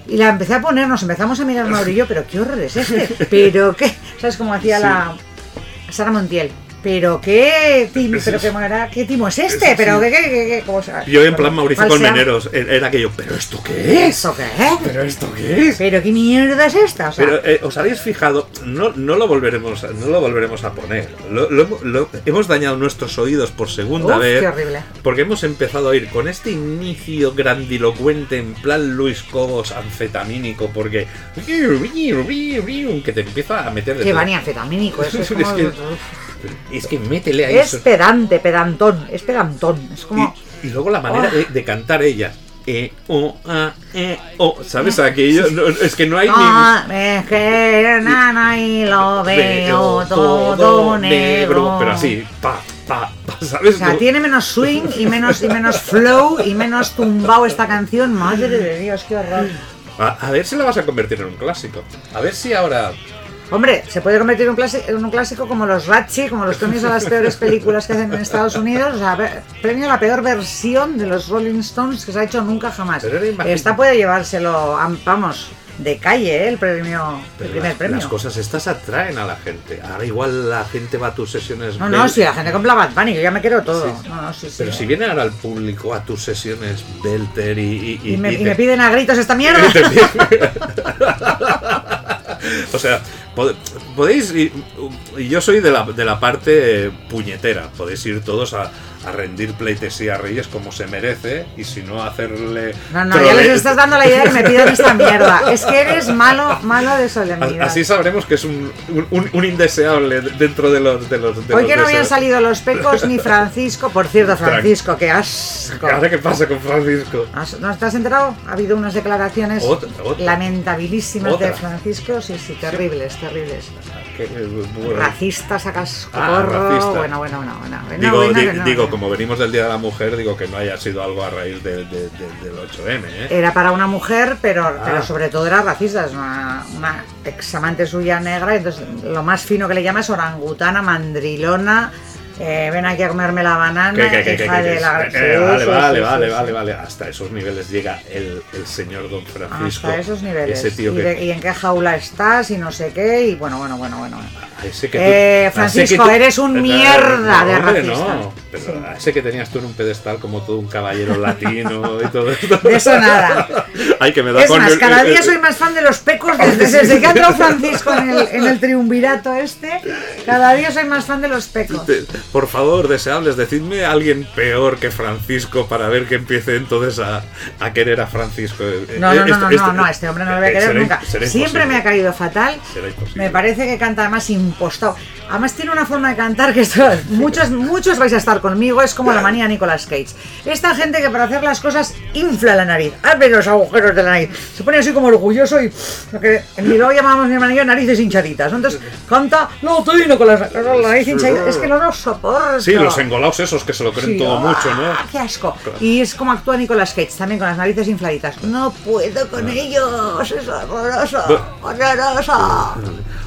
Y la empecé a poner, nos empezamos a mirar Mauri y yo, pero qué horror es este. Pero qué, ¿sabes cómo hacía la Sara Montiel? Pero qué timo, pero qué, era, qué timo es este, pero qué, qué, qué, qué- Yo en plan Mauricio Colmeneros, era aquello, ¿pero esto qué es? ¿Eso qué es? ¿Pero esto qué es? ¿Pero qué mierda es esta? O sea, Pero eh, os habéis fijado, no, no lo volveremos, no lo volveremos a poner. Lo- lo- lo- hemos dañado nuestros oídos por segunda Uf, vez. qué horrible. Porque hemos empezado a ir con este inicio grandilocuente en plan Luis Cobos anfetamínico, porque que te empieza a meter de que todo. va ni anfetamínico, eso es Es como... que- Es que métele ahí Es eso. pedante, pedantón, es pedantón. Es como... Y, y luego la manera Oh. de, de cantar ella. E, o, a, e, o. ¿Sabes? Aquello. no, es que no hay Ah, es que nana y lo veo todo negro. Pero así, pa, pa, pa, ¿sabes? O sea, No- tiene menos swing y menos, y menos flow y menos tumbao esta canción. Madre de Dios, qué horror. a, a ver si la vas a convertir en un clásico. A ver si ahora. Hombre, se puede convertir en un, clásico, en un clásico como los Ratchi, como los premios a las peores películas que hacen en Estados Unidos. O sea, premio a la peor versión de los Rolling Stones que se ha hecho nunca jamás. Esta puede llevárselo, am- vamos, de calle, ¿eh? el premio, el primer las, premio. las cosas estas atraen a la gente. Ahora igual la gente va a tus sesiones. No, no, si la gente compra Bad Bunny, yo ya me quiero todo. No, no, sí, sí. Pero si viene ahora el público a tus sesiones Belter y. y, y, me, y y te- me piden a gritos esta mierda. o sea, pod- podéis ir, y yo soy de la, de la parte eh, puñetera, podéis ir todos a, a rendir pleitesía a Reyes como se merece y si no hacerle... No, no, ya les estás dando la idea de que me pidan esta mierda. Es que eres malo, malo de solemnidad. Así sabremos que es un, un, un indeseable dentro de los... De los de Hoy los que no habían salido los pecos ni Francisco. Por cierto, Francisco, qué asco. ¿Ahora qué pasa con Francisco? ¿Has- ¿No has enterado? Ha habido unas declaraciones Otra, otra. lamentabilísimas de. Francisco. Sí, sí, terribles, terribles. Que, bueno, Racistas cascoporro. Ah, racista. bueno, bueno, bueno, bueno. Bueno, Digo, bueno, di- que no, digo no. como venimos del Día de la Mujer, digo que no haya sido algo a raíz de- de- de- del 8M, ¿eh? Era para una mujer, pero, Ah. pero sobre todo era racista. Es una, una ex amante suya negra. Entonces, lo más fino que le llama es orangutana, mandrilona. Eh, ven aquí a comerme la banana, ¿Qué, qué, qué, de la... Eh, Sí, vale, sí, vale, sí, vale, vale, vale. Hasta esos niveles llega el, el señor Don Francisco. Hasta esos niveles. Ese tío y, que. de- y en qué jaula estás y no sé qué. Y bueno, bueno, bueno, bueno. a ese que tú- Eh, Francisco, que tú- eres un Eh, mierda de racista. No, pero a ese que tenías tú en un pedestal como todo un caballero latino y todo esto. De eso nada. Ay, que me da Es con más, el- cada día soy más fan de los pecos desde, desde que ha entrado Francisco en el, en el triunvirato este. Cada día soy más fan de los pecos. Por favor, deseables, decidme a alguien peor que Francisco para ver que empiece entonces a, a querer a Francisco. Eh, No, no, no, Esto- no, esto- no, no, este hombre no le voy a eh, querer nunca. Siempre me ha caído fatal. Me parece que canta además impostado. Además tiene una forma de cantar que esto, muchos, muchos vais a estar conmigo, es como la manía Nicolas Cage. Esta gente que para hacer las cosas infla la nariz, abre los agujeros de la nariz, se pone así como orgulloso y lo que en Bilbao llamábamos mi hermano narices hinchaditas. Entonces canta con la, con la nariz hinchadita. Es que no lo soporto. Sí, los engolados esos que se lo creen Sí, todo ¡ah! mucho, ¿no? ¡Qué asco! Y es como actúa Nicolas Cage, también con las narices infladitas. No puedo con ellos, es horroroso, horroroso.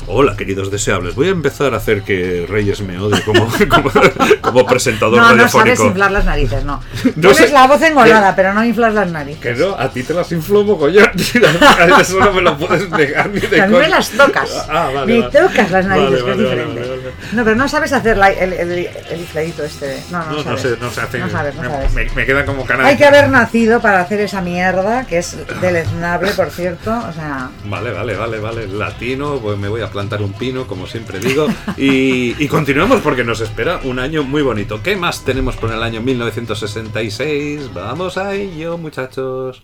Hola, queridos deseables. Voy a empezar a hacer que Reyes me odie como, como, como presentador No, no sabes radiofónico. inflar las narices, no. No sé- la voz engolada, pero no inflas las narices. que no, a ti te las inflo mogollón. Eso no me lo puedes negar ni de A mí me las tocas. Ah, vale, me vale. tocas las narices, Vale, que es diferente. No, pero no sabes hacer la- el, el, el infladito este. No, no, No, no sabes. sé, no sé hacer. No sabes, no me, sabes. Me, me queda como canal. Hay que haber nacido para hacer esa mierda, que es deleznable, por cierto. O sea, Vale, vale, vale, vale. Latino, pues me voy a plantar un pino, como siempre digo. Y, y continuamos porque nos espera un año muy bonito. ¿Qué más tenemos por el año 1966? Vamos a ello, muchachos.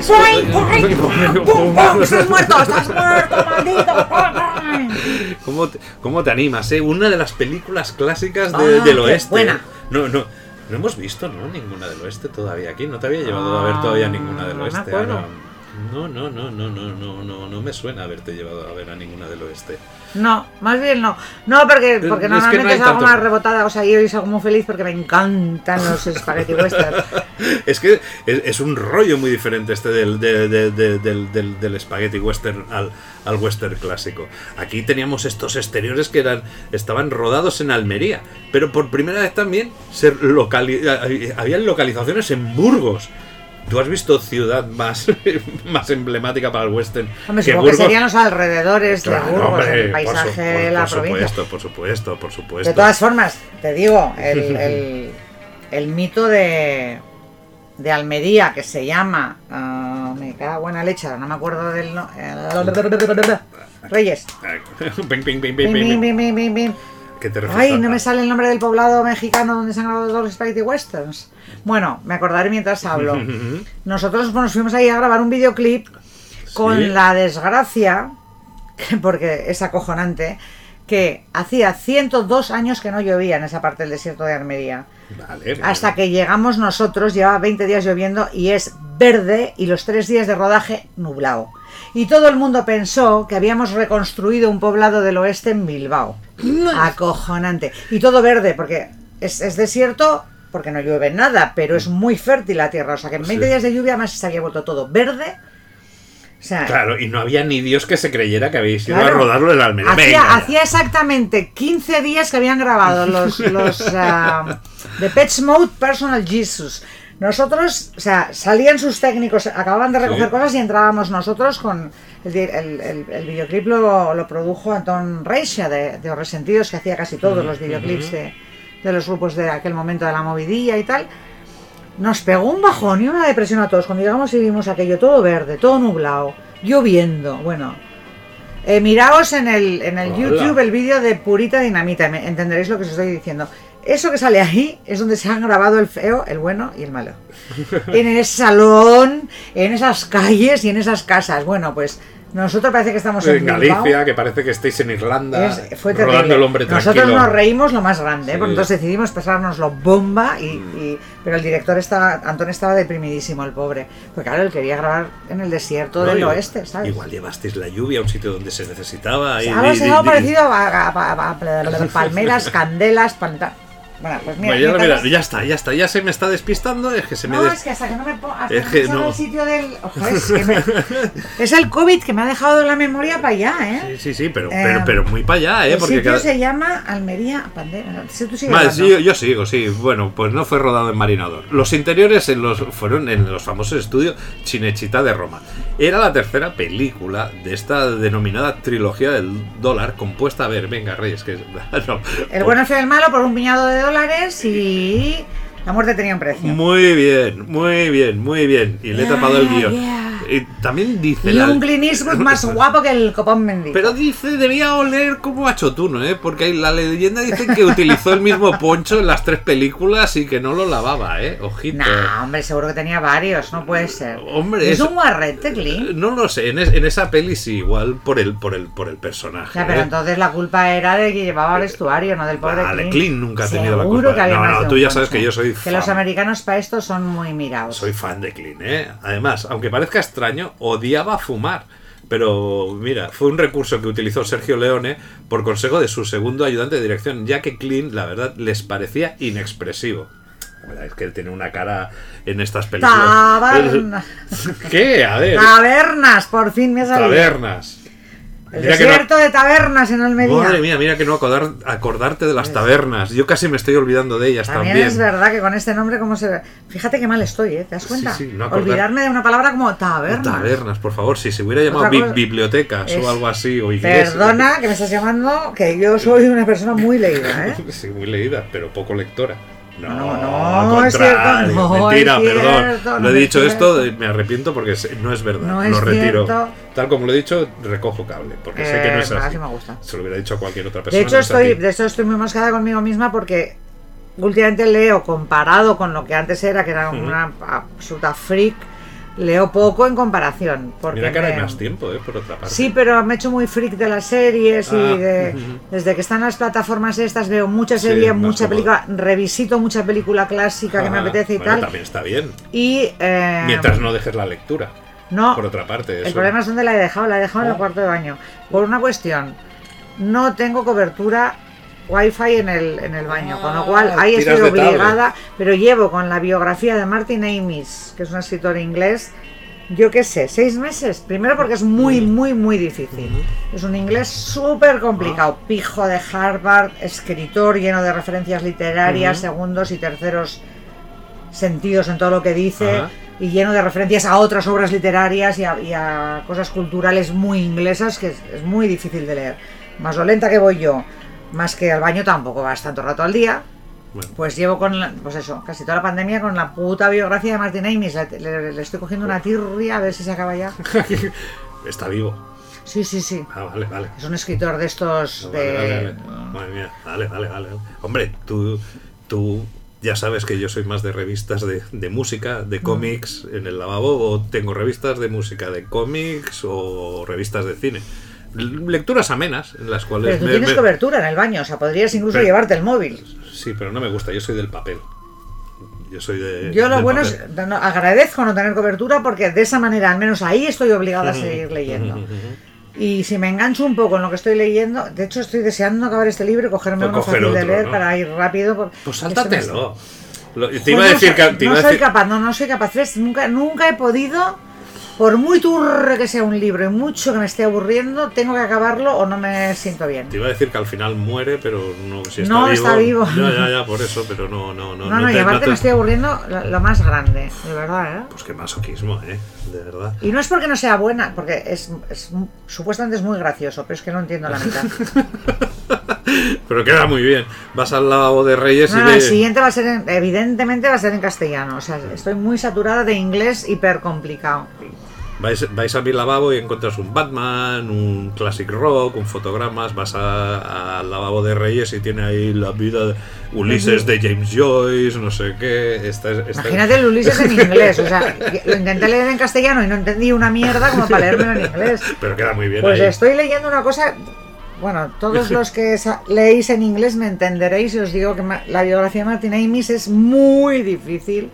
Piñao, ¿ves? ¡Puing, puing, pum, pum, pum! ¡Estás muerto! ¡Estás muerto, maldito! ¿Cómo te, cómo te animas, eh? Una de las películas clásicas de- Ah, del oeste. buena. No, no. No hemos visto, ¿no? Ninguna del oeste todavía aquí. No te había llevado a ver todavía Ah, ninguna del no oeste. Ana. No, no, no, no, no, no, no, no me suena haberte llevado a ver a ninguna del oeste. No, más bien no. No, porque, porque Es que no normalmente es algo tanto. más rebotada. O sea, yo salgo muy feliz porque me encantan los spaghetti westerns. Es que es, es un rollo muy diferente este del, de- de- de- del, del- del spaghetti western al, al western clásico. Aquí teníamos estos exteriores que eran estaban rodados en Almería, pero por primera vez también se locali- habían localizaciones en Burgos. ¿Tú has visto ciudad más, más emblemática para el western Hombre, que supongo que serían los alrededores Claro, de Burgos, hombre, el por su- paisaje por- de la por provincia. supuesto, por supuesto, por supuesto. De todas formas, te digo, el, el- el mito de, de Almería que se llama. ah, me cago en buena leche, no me acuerdo del. no- eh, Reyes. Ay, no me sale el nombre del poblado mexicano donde se han grabado todos los Spaghetti Westerns. Bueno, me acordaré mientras hablo. Nosotros nos fuimos ahí a grabar un videoclip con Sí. la desgracia, que- porque es acojonante, que hacía 102 años que no llovía en esa parte del desierto de Armería. Vale, Hasta que llegamos nosotros, llevaba 20 días lloviendo y es verde y los tres días de rodaje nublado. Y todo el mundo pensó que habíamos reconstruido un poblado del oeste en Bilbao. Acojonante. Y todo verde, porque es, es desierto, porque no llueve nada, pero es muy fértil la tierra. O sea que en 20 Sí. días de lluvia más se había vuelto todo verde. O sea, Claro, y no había ni Dios que se creyera que habéis ido Claro. a rodarlo la Almería. Hacía, exactamente 15 días que habían grabado los, los ah, The Pets Mode Personal Jesus. Nosotros, o sea, salían sus técnicos, acababan de recoger Sí. cosas y entrábamos nosotros con. El, el- el- el videoclip lo, lo produjo Anton Reixa de, de Os Resentidos, que hacía casi todos los videoclips de, de los grupos de aquel momento de la movidilla y tal. Nos pegó un bajón y una depresión a todos cuando llegamos y vimos aquello todo verde, todo nublado, lloviendo. Bueno, eh, miraos en el, en el Hola. YouTube el vídeo de Purita Dinamita, entenderéis lo que os estoy diciendo. Eso que sale ahí es donde se han grabado el feo, el bueno y el malo. En ese salón, en esas calles y en esas casas. Bueno, pues nosotros parece que estamos en, En Bilbao. Galicia, que parece que estéis en Irlanda, Es- fue rodando el hombre Nosotros tranquilo. nos reímos lo más grande, ¿eh? Sí. porque entonces decidimos pasárnoslo bomba, y, Mm. y- pero el director estaba, Antón estaba deprimidísimo, el pobre. Porque claro, él quería grabar en el desierto No, del igual- oeste, ¿sabes? Igual llevasteis la lluvia a un sitio donde se necesitaba. y- Algo, di- se di- algo di- parecido a, a- a- a- a- palmeras, candelas, panta- Bueno, pues mira, Bueno, ya, mientras- mira, ya está, ya está, ya se me está despistando, es que se me No, des- es que hasta que no me. Hasta Es que no el sitio del. Ojo, es, que me- es el COVID que me ha dejado la memoria para allá, ¿eh? Sí, sí, sí, pero, Eh, pero, pero muy para allá, ¿eh? el Porque sitio cada- se llama Almería Pandera. Si tú sigues Vale, hablando. sí, yo, yo sigo, sí. Bueno, pues no fue rodado en Marinador. Los interiores en los, fueron en los famosos estudios Cinecittà de Roma. Era la tercera película de esta denominada trilogía del dólar, compuesta, a ver, venga, Reyes, que no. El bueno, y el malo por un puñado de dólares y. La muerte tenía un precio. Muy bien, muy bien, muy bien. Y le he tapado el guion. yeah. Y también dice Y la- un Clint Eastwood más guapo que el copón mendigo. Pero dice, debía oler como a chotuno, ¿eh? Porque la leyenda dice que utilizó el mismo poncho en las tres películas y que no lo lavaba, ¿eh? Ojito. Nah, hombre, seguro que tenía varios, no puede ser. Hombre, es un guarrete, Clint. No lo sé, en, es- en esa peli sí, igual por el, por el, por el personaje. Ya, pero ¿eh? entonces la culpa era del que llevaba vestuario, no del pobre Vale, Clint. Clint nunca ha tenido la culpa. que No, no, de tú ya sabes poncho. que yo soy Que los americanos para esto son muy mirados. Soy fan de Clean, ¿eh? Además, aunque parezca extraño, odiaba fumar. Pero mira, fue un recurso que utilizó Sergio Leone por consejo de su segundo ayudante de dirección, ya que Clean, la verdad, les parecía inexpresivo. Es que él tiene una cara en estas películas. Taberna. ¿Qué? A ver. Tabernas, por fin me salido. Tabernas. El Mira que no- desierto de tabernas en Almería. Madre mía, mira que no acordar- acordarte de las tabernas. Yo casi me estoy olvidando de ellas También, también. es verdad que con este nombre, ¿cómo se ve? Fíjate qué mal estoy, ¿eh? ¿Te das cuenta? Sí, sí, no acordar- Olvidarme de una palabra como taberna. Tabernas, por favor, si se hubiera llamado cosa- bibliotecas es- o algo así, o iglesias. Perdona que me estás llamando, que yo soy una persona muy leída, ¿eh? Sí, muy leída, pero poco lectora. No, No, no, es cierto, no, mentira, es perdón. cierto, lo no he dicho esto, me arrepiento porque no es verdad. No lo es retiro. cierto. Tal como lo he dicho, recojo cable, porque sé que no Eh, es así así. me gusta. Se lo hubiera dicho a cualquier otra persona. De hecho, no estoy, de hecho, estoy muy moscada conmigo misma porque últimamente leo, comparado con lo que antes era, que era una absoluta freak, leo poco en comparación. Porque Mira que ahora hay más tiempo, ¿eh? Por otra parte. Sí, pero me he hecho muy freak de las series Ah, y de, ujú. desde que están las plataformas estas veo mucha Sí, serie, más mucha cómodo. película, revisito mucha película clásica que me Ajá, apetece y bueno, tal. También está bien. Y eh, Mientras no dejes la lectura. no, Por otra parte, eso. el problema es dónde la he dejado, la he dejado en el Oh. cuarto de baño. Por una cuestión, no tengo cobertura wifi en el, en el baño, con lo cual Ah, ahí tiras estoy obligada, pero llevo con la biografía de Martin Amis, que es un escritor inglés, yo qué sé, seis meses. Primero porque es muy, muy, muy difícil. Es un inglés súper complicado. Ah. Pijo de Harvard, escritor lleno de referencias literarias, segundos y terceros sentidos en todo lo que dice. Y lleno de referencias a otras obras literarias y a, y a cosas culturales muy inglesas que es, es muy difícil de leer. Más lo lenta que voy yo, más que al baño tampoco vas tanto rato al día. Bueno, Pues llevo con, la- pues eso, casi toda la pandemia con la puta biografía de Martin Amis. Le, le- le estoy cogiendo una tirria a ver si se acaba ya. está vivo. Sí, sí, sí. Ah, vale, vale. Es un escritor de estos Vale, de... vale, vale. Madre mía, vale, vale, vale. Hombre, tú, tú ya sabes que yo soy más de revistas de, de música, Mm. de cómics en el lavabo, o tengo revistas de música de cómics o revistas de cine. Lecturas amenas, en las cuales... Pero tú me- tienes me- cobertura en el baño, o sea, podrías incluso Pero- llevarte el móvil. Sí, pero no me gusta, yo soy del papel. Yo soy de... Yo lo bueno papel. es, no, agradezco no tener cobertura porque de esa manera, al menos ahí estoy obligada a seguir leyendo. Y si me engancho un poco en lo que estoy leyendo, de hecho estoy deseando acabar este libro y cogerme Pues uno coger fácil de leer ¿no? para ir rápido. Pues me- sáltatelo. Lo- te Pues iba a no decir soy- que... te no soy decir- capaz, no, no soy capaz. Nunca, nunca he podido, por muy turre que sea un libro y mucho que me esté aburriendo, tengo que acabarlo o no me siento bien. Te iba a decir que al final muere, pero no, si está No, vivo. está vivo. Ya, ya, ya, por eso, pero no, no, no. No, no, y te- aparte te- me estoy aburriendo lo, lo más grande, de verdad, ¿eh? Pues qué masoquismo, ¿eh? De verdad. Y no es porque no sea buena, porque es, es- supuestamente es muy gracioso, pero es que no entiendo la mitad. Pero queda muy bien. Vas al lavabo de Reyes No, y no, el ves. siguiente va a ser, en- evidentemente va a ser en castellano. O sea, estoy muy saturada de inglés hiper complicado. Vais, vais a mi lavabo y encuentras un Batman, un Classic Rock, un fotogramas. Vas al lavabo de Reyes y tiene ahí la vida de Ulises de James Joyce, no sé qué. Esta, es- esta- Imagínate el Ulises en inglés. O sea, lo intenté leer en castellano y no entendí una mierda como para leérmelo en inglés. Pero queda muy bien Pues ahí. estoy leyendo una cosa. Bueno, todos los que leéis en inglés me entenderéis y os digo que la biografía de Martin Amis es muy difícil.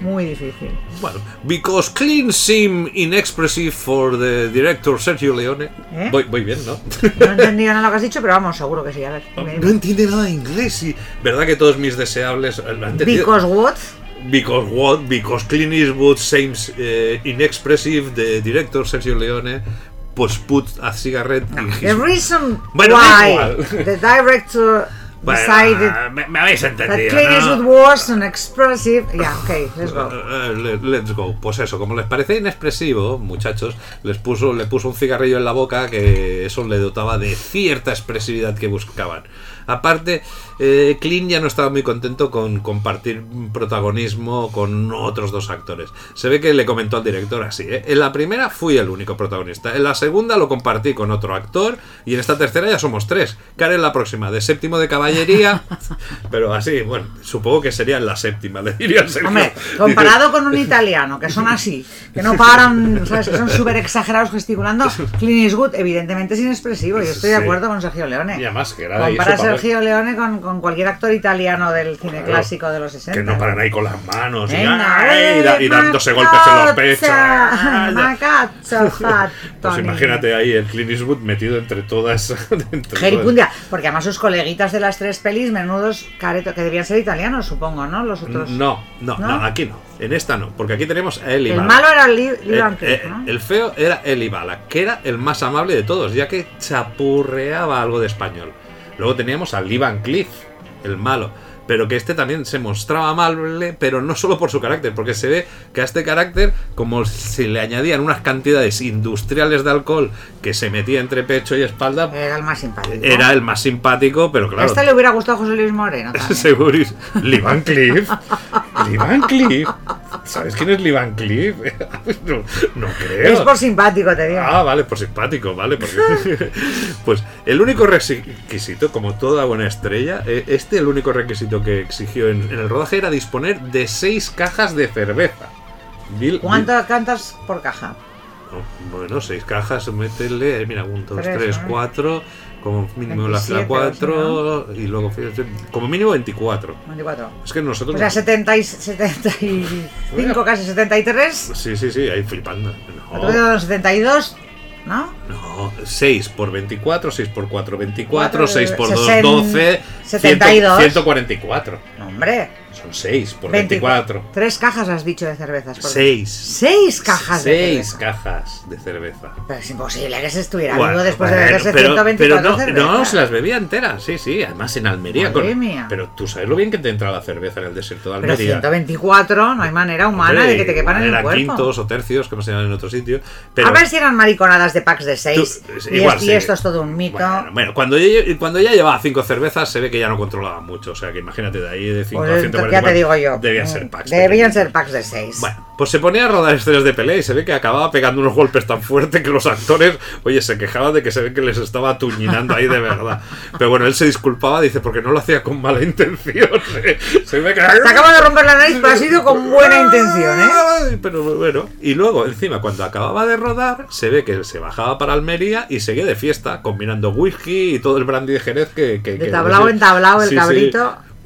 Muy difícil. Bueno, because clean seem inexpressive for the director Sergio Leone. ¿Eh? Voy, voy bien, ¿no? No he entendido nada lo que has dicho, pero vamos, seguro que sí. A ver. No entiende nada de inglés y verdad que todos mis deseables. Because what? Because what? Because Clint Eastwood seems eh, inexpressive. The director Sergio Leone pues put a cigarette in his... The reason Bueno, why the director Bueno, decided me, me habéis that entendido, Clint ¿no? Was an expressive. Yeah, okay, let's go. Eh, le- let's go. Pues eso, como les parecía inexpresivo, muchachos, les puso, le puso un cigarrillo en la boca que eso le dotaba de cierta expresividad que buscaban. Aparte, eh, Clint ya no estaba muy contento con compartir protagonismo con otros dos actores. Se ve que le comentó al director así, ¿eh? En la primera fui el único protagonista, en la segunda lo compartí con otro actor y en esta tercera ya somos tres. ¿Qué haré en la próxima? De séptimo de caballería, pero así, bueno, supongo que sería en la séptima, le diría Sergio. Hombre, comparado con un italiano, que son así, que no paran, ¿sabes? que son súper exagerados gesticulando, Clint Eastwood evidentemente es inexpresivo, yo estoy de acuerdo con Sergio Leone. Y además que era Comparas. Sergio Leone con, con cualquier actor italiano del cine Claro. clásico de los 60. Que no paran ahí con las manos y, Venga, ¡ay! y dándose golpes en los pechos. Pues imagínate ahí el Clint Eastwood metido entre todas. entre porque además sus coleguitas de las tres pelis, menudos caretos, que debían ser italianos, supongo, ¿no? Los otros. No, no, ¿No? no, aquí no. En esta no, porque aquí tenemos a Eli El Balak. malo era el Lee, Eh, Cleef, eh, ¿no? El feo era Eli Balak, que era el más amable de todos, ya que chapurreaba algo de español. Luego teníamos a Lee Van Cleef, el malo, pero que este también se mostraba amable, pero no solo por su carácter, porque se ve que a este carácter, como si le añadían unas cantidades industriales de alcohol que se metía entre pecho y espalda, Era el más simpático. era el más simpático, pero A claro. este le hubiera gustado José Luis Moreno también. Seguris. Lee Van Cleef. Lee Van Cleef. ¿Sabes quién es Lee Van Cleef? no, no creo. Es por simpático, te digo. Ah, vale, por simpático, vale. porque- pues el único requisito, como toda buena estrella, eh, este el único requisito que exigió en, en el rodaje era disponer de seis cajas de cerveza. Bill- ¿Cuántas cantas por caja? Oh, bueno, seis cajas, métele, mira, un, dos, Tres, tres, ¿no? cuatro, como mínimo la fila 27, cuatro, y luego como mínimo 24. 24. Es que nosotros... O sea, 70 y 75, casi 73. Sí, sí, sí, ahí flipando. No, de 72, ¿no? no, 6 por 24, 6 por 4, 24, Cuatro, 6 por 2, sesen- 12, 72. 144. No, hombre. Son 6 por 24. 24. Tres cajas has dicho de cervezas. por- 6. Seis cajas de 6 cerveza. cajas de cerveza. Pero es imposible que se estuviera Bueno, vivo después de beberse pero, 124 pero no, cervezas. no, se las bebía enteras, sí, sí, además en Almería. Madre con- mía. Pero tú sabes lo bien que te entra la cerveza en el desierto de Pero Almería. 124, no hay manera humana Hombre, de que te quepan en el cuerpo. quintos o tercios, como se llaman en otro sitio. Pero A ver si eran mariconadas de packs de 6. Tú- y, igual es- y sí. esto es todo un mito. Bueno, bueno, cuando, ya, cuando ya llevaba cinco cervezas se ve que ya no controlaba mucho. O sea que imagínate, de ahí de 5 Pues a ya 144. te digo yo. Debían Mm, ser packs. Debían ser packs de 6. Bueno, pues se ponía a rodar escenas de pelea y se ve que acababa pegando unos golpes tan fuertes que los actores, oye, se quejaban de que se ve que les estaba atuñinando ahí de verdad. Pero bueno, él se disculpaba, dice, porque no lo hacía con mala intención. Se. Te acabo de romper la nariz, pero ha sido con buena intención, ¿eh? Pero bueno, y luego, encima, cuando acababa de rodar, se ve que se bajaba para Almería y seguía de fiesta, combinando whisky y todo el brandy de Jerez que. que- que- tablao en tablao, el Sí, sí.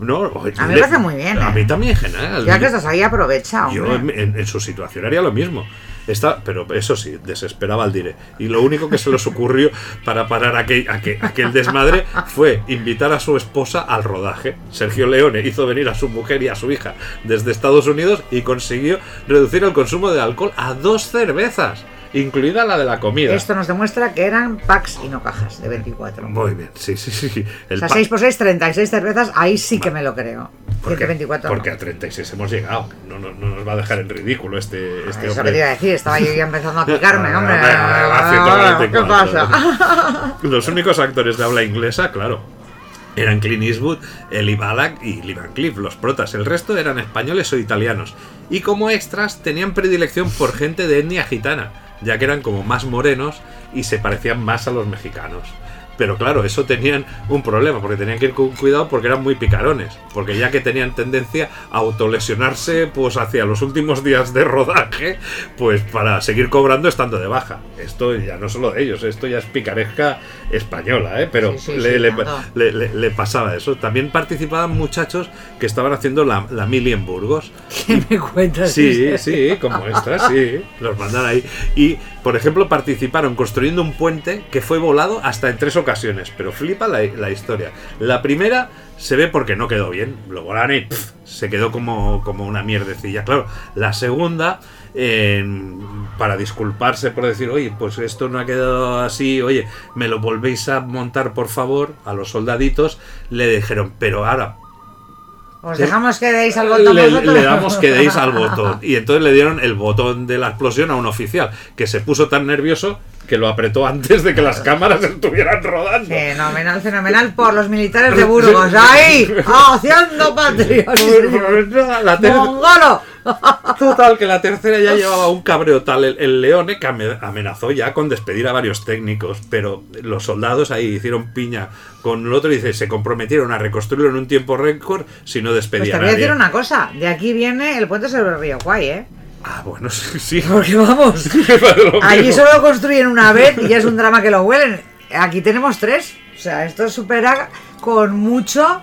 No, oye, A mí me parece muy bien, A ¿eh? mí también, genial. Ya que estás ahí, aprovecha, Yo en, en- en su situación haría lo mismo. Está, pero eso sí, desesperaba al dire. Y lo único que se les ocurrió para parar aquel, aquel, aquel desmadre fue invitar a su esposa al rodaje. Sergio Leone hizo venir a su mujer y a su hija desde Estados Unidos y consiguió reducir el consumo de alcohol a dos cervezas, incluida la de la comida. Esto nos demuestra que eran packs y no cajas de 24. Muy bien, sí, sí, sí. O El sea, pa- 6 por 6, 36 cervezas, ahí sí que me lo creo. porque, 124 no. porque a 36 hemos llegado. No, no, no nos va a dejar en ridículo este, este Eso que hombre. te iba a decir, estaba yo ya empezando a picarme, Ah, hombre. 144. ¿Qué pasa? Los únicos actores de habla inglesa, claro, eran Clint Eastwood, Eli Balak y Lee Van Cleef, los protas. El resto eran españoles o italianos. Y como extras tenían predilección por gente de etnia gitana, ya que eran como más morenos y se parecían más a los mexicanos. Pero claro, eso tenían un problema, porque tenían que ir con cuidado porque eran muy picarones. Porque ya que tenían tendencia a autolesionarse pues hacia los últimos días de rodaje, pues para seguir cobrando estando de baja. Esto ya no solo de ellos, esto ya es picaresca española, ¿eh? Pero Sí, sí, le, sí, le- tanto. le- le- le pasaba eso. También participaban muchachos que estaban haciendo la, la mili en Burgos. ¿Qué me cuentas? Sí, sí, como esta, sí. Los mandan ahí. Y, por ejemplo, participaron construyendo un puente que fue volado hasta en tres ocasiones. Pero flipa la, historia. La primera se ve porque no quedó bien. Lo volaron y se quedó como, como una mierdecilla. Claro, la segunda, eh, para disculparse por decir, oye, pues esto no ha quedado así, oye, me lo volvéis a montar por favor, a los soldaditos, le dijeron, pero ahora Os dejamos que deis al botón le, vosotros. le damos que deis al botón. Y entonces le dieron el botón de la explosión a un oficial, que se puso tan nervioso que lo apretó antes de que las cámaras estuvieran rodando. Fenomenal, fenomenal por los militares de Burgos. ¡Ahí! ¡Haciendo patriotismo! ¡Mongolo! Total, que la tercera ya llevaba un cabreo tal el, el Leone que ame- amenazó ya con despedir a varios técnicos, pero los soldados ahí hicieron piña con el otro y dice, se comprometieron a reconstruirlo en un tiempo récord si no Pues despedían te a voy a decir nadie. una cosa. De aquí viene el puente sobre el río Guay, ¿eh? Ah, bueno, sí, sí. Porque vamos, Lo allí solo construyen una vez y ya es un drama que lo huelen. Aquí tenemos tres. O sea, esto supera con mucho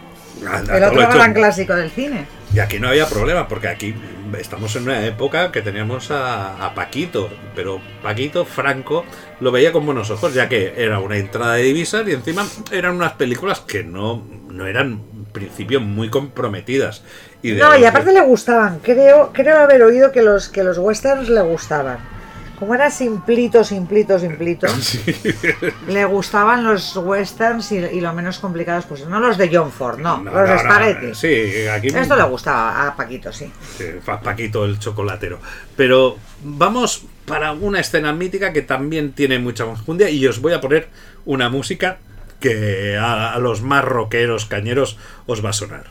el otro gran clásico del cine. Y aquí no había problema, porque aquí estamos en una época que teníamos a, a Paquito, pero Paquito Franco lo veía con buenos ojos, ya que era una entrada de divisas y encima eran unas películas que no, no eran en principio muy comprometidas. Y de No, y aparte que- le gustaban. Creo, creo haber oído que los, que los westerns le gustaban. Como era simplito, simplito, simplito, le gustaban los westerns y, y lo menos complicados, pues no los de John Ford, no, No, los de no, Spaghetti. sí, aquí Esto le gustaba a Paquito, sí. Sí, Pa- Paquito el chocolatero. Pero vamos para una escena mítica que también tiene mucha conjundia y os voy a poner una música que a, a los más rockeros cañeros os va a sonar.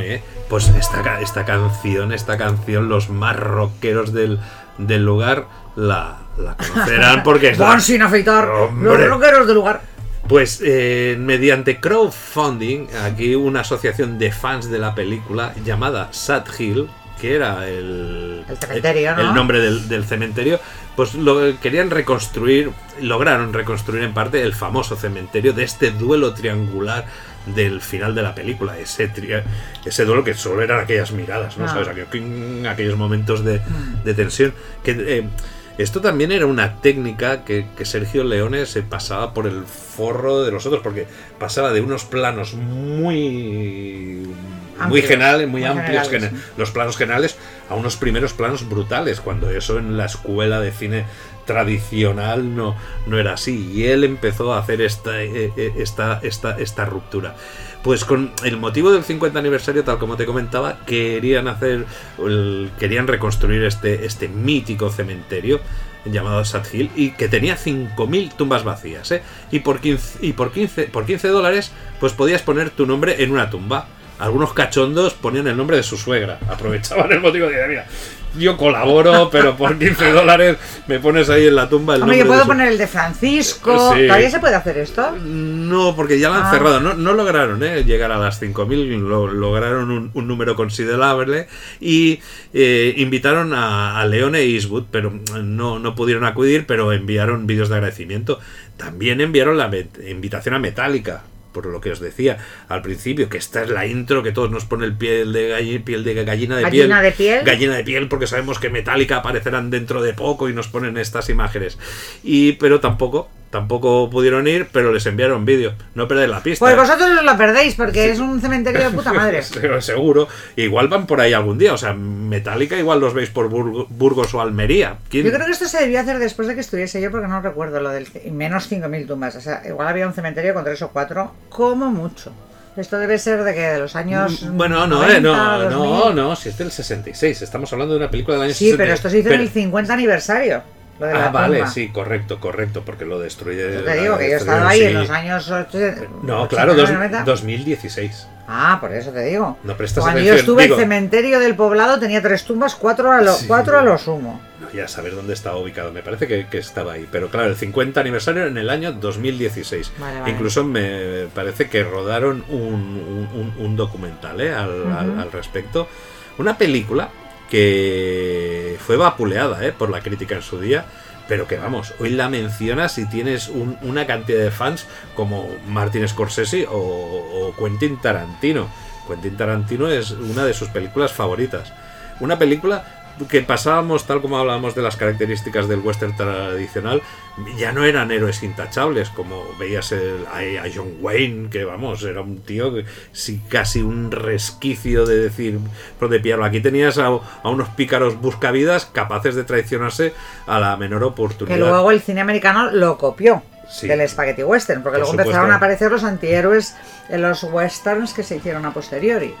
¿Eh? pues esta, esta canción, esta canción, los más rockeros del, del lugar la, la conocerán porque es Van sin afeitar Hombre. los rockeros del lugar. Pues eh, mediante crowdfunding, aquí una asociación de fans de la película llamada Sad Hill, que era el, El cementerio, ¿no? el nombre del, del cementerio, pues lo querían reconstruir, lograron reconstruir en parte el famoso cementerio de este duelo triangular del final de la película, ese, ese duelo que solo eran aquellas miradas, ¿no? Ah. ¿Sabes? Aquello- cling, aquellos momentos de, de tensión. Que, eh, esto también era una técnica que, que Sergio Leone se pasaba por el forro de los otros, porque pasaba de unos planos muy muy Amplios, generales, muy, muy amplios, generales. los planos generales, a unos primeros planos brutales, cuando eso en la escuela de cine tradicional no, no era así. Y él empezó a hacer esta, eh, eh, esta, esta, esta ruptura. Pues con el motivo del 50 aniversario, tal como te comentaba, querían hacer, querían reconstruir este, este mítico cementerio llamado Sad Hill y que tenía 5.000 tumbas vacías. ¿eh? Y, por 15, y por 15, por 15 dólares, pues podías poner tu nombre en una tumba. Algunos cachondos ponían el nombre de su suegra. Aprovechaban el motivo de mira, yo colaboro, pero por 15 dólares me pones ahí en la tumba el Hombre, nombre yo puedo de su- poner el de Francisco. Sí. ¿Todavía se puede hacer esto? No, porque ya la han Ah. cerrado. No, no lograron ¿eh? llegar a las 5.000, lo- lograron un, un número considerable y eh, invitaron a, a Leone e Eastwood, pero no, no pudieron acudir, pero enviaron vídeos de agradecimiento. También enviaron la invitación a Metallica. Por lo que os decía al principio, que esta es la intro que todos nos pone el piel de, galli- piel de gallina de Gallina piel. de piel. Gallina de piel, porque sabemos que Metallica aparecerán dentro de poco y nos ponen estas imágenes. Y, pero tampoco, tampoco pudieron ir, pero les enviaron vídeo. No perder la pista. Pues vosotros os la perdéis porque es un cementerio de puta madre. Pero seguro. Igual van por ahí algún día. O sea, Metallica igual los veis por Burgo- Burgos o Almería. ¿Quién? Yo creo que esto se debió hacer después de que estuviese yo porque no recuerdo lo del menos 5.000 tumbas. O sea, igual había un cementerio con tres o cuatro, como mucho. Esto debe ser de que de los años. Mm, Bueno, no, 90, eh, no, 2000. no, no, si es del 66. Estamos hablando de una película del año Sí, 66. pero esto se hizo en el 50 aniversario. Lo de Ah, vale, sí, correcto, correcto, porque lo destruye. Yo te digo que yo estado ahí sí. en los años 80. No, claro, dos- 90. 2016. Ah, por eso te digo. No prestas Cuando atención, yo estuve, digo- el cementerio del poblado tenía tres tumbas, cuatro a lo, Sí. cuatro a lo sumo. No, ya saber dónde estaba ubicado, me parece que, que estaba ahí. Pero claro, el 50 aniversario en el año 2016. Vale, vale. Incluso me parece que rodaron un, un- un- un documental ¿eh? al, al- al respecto. Una película que fue vapuleada ¿eh? por la crítica en su día. Pero que vamos, hoy la mencionas y tienes un- una cantidad de fans como Martin Scorsese o, o Quentin Tarantino. Quentin Tarantino es una de sus películas favoritas. Una película que pasábamos, tal como hablábamos de las características del western tradicional, ya no eran héroes intachables, como veías el- a, John Wayne, que vamos, era un tío que sí, casi un resquicio de decir, por de pillarlo. Aquí tenías a, a unos pícaros buscavidas capaces de traicionarse a la menor Que oportunidad. luego el cine americano lo copió Sí. del Spaghetti Western, porque Por luego supuesto. empezaron a aparecer los antihéroes en los westerns que se hicieron a posteriori.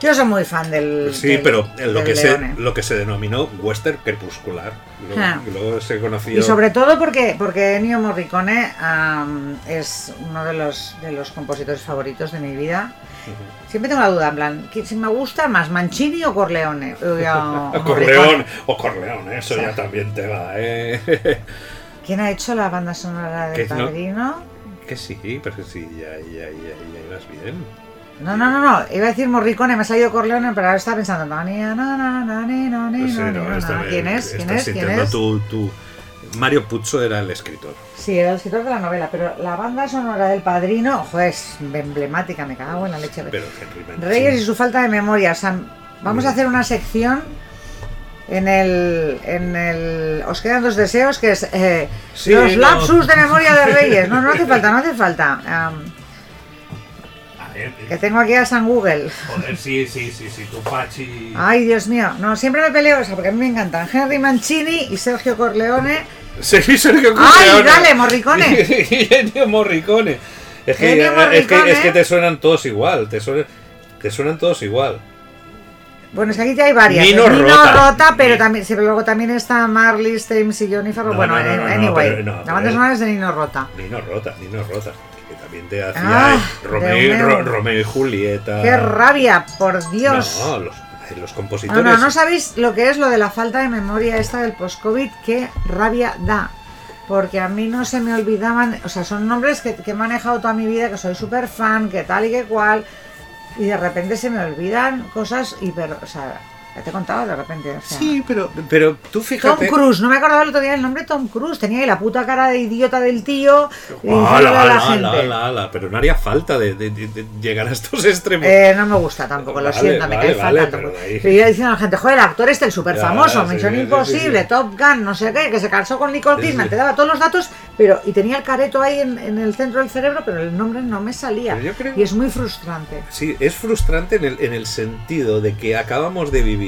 Yo soy muy fan del. Sí, del- pero lo del que, se, lo que se denominó western crepuscular. Luego, Ah. luego se conoció. Y sobre todo porque, porque Ennio Morricone am, es uno de los, de los compositores favoritos de mi vida. Siempre tengo la duda, en plan, ¿qui- si me gusta más Mancini o Corleone? O ya- O Corleón, eso ya también te va, ¿eh? ¿Quién ha hecho la banda sonora del no- Padrino? que sí, pero que sí, ya, ya, ya, ya ibas bien. No, no, no, no, iba a decir Morricone, me ha salido Corleone, pero ahora estaba pensando, ¿Quién es? ¿Quién es? ¿Quién es? tu- tu- Mario Puzo era el escritor. Sí, era el escritor de la novela, pero la banda sonora del Padrino, ojo, es emblemática, me cago en la leche. Pero Henry. Reyes y su falta de memoria. O sea, vamos a hacer una sección en el, en el. Os quedan dos deseos, que es eh, Sí, los no. lapsus de memoria de Reyes. No, no hace falta, no hace falta. Que tengo aquí a San Google. joder, sí, sí, sí, sí, tu Pachi. Ay, Dios mío. No, siempre me peleo, o sea, porque a mí me encantan Henry Mancini y Sergio Corleone. Sí, Sergio ¡Ay, Corleone. dale, Morricone! Ennio Morricone. Es que, Ennio es, que, Morricone. es que te suenan todos igual, te suenan, te suenan todos igual. Bueno, es que aquí ya hay varias. Nino Nino Rota. Rota, pero Ni- también, sí, pero luego también está Marley, James y Johnny Farrow. No, bueno, no, no, anyway, pero- no, la banda sonora es de Nino Rota. Nino Rota, Nino Rota. También te hacía Ah, eh, Romeo. Ro- y Julieta. ¡Qué rabia, por Dios! No, los, los No, compositores. no, no sabéis lo que es lo de la falta de memoria esta del post-COVID, qué rabia da. Porque a mí no se me olvidaban, o sea, son nombres que, que he manejado toda mi vida, que soy súper fan, que tal y que cual, y de repente se me olvidan cosas hiper, o sea, ya te he contado de repente, o sea. Sí, pero, pero tú Tom fíjate. Cruise, no me acordaba el otro día el nombre Tom Cruise, tenía ahí la puta cara de idiota del tío y Ala, la gente. ala, pero no haría falta de, de- de- llegar a estos extremos. Eh, no me gusta tampoco, lo Vale, siento, me vale, cae vale, fatal. pero ahí- Pero yo diciendo a la gente, joder, el actor este, el súper famoso, sí, Misión sí, Imposible, sí. Top Gun, no sé qué, que se casó con Nicole Kidman, te daba todos los datos, pero y tenía el careto ahí en, en el centro del cerebro, pero el nombre no me salía. Yo creo- Y es muy frustrante. Sí, es frustrante en el, en el sentido de que acabamos de vivir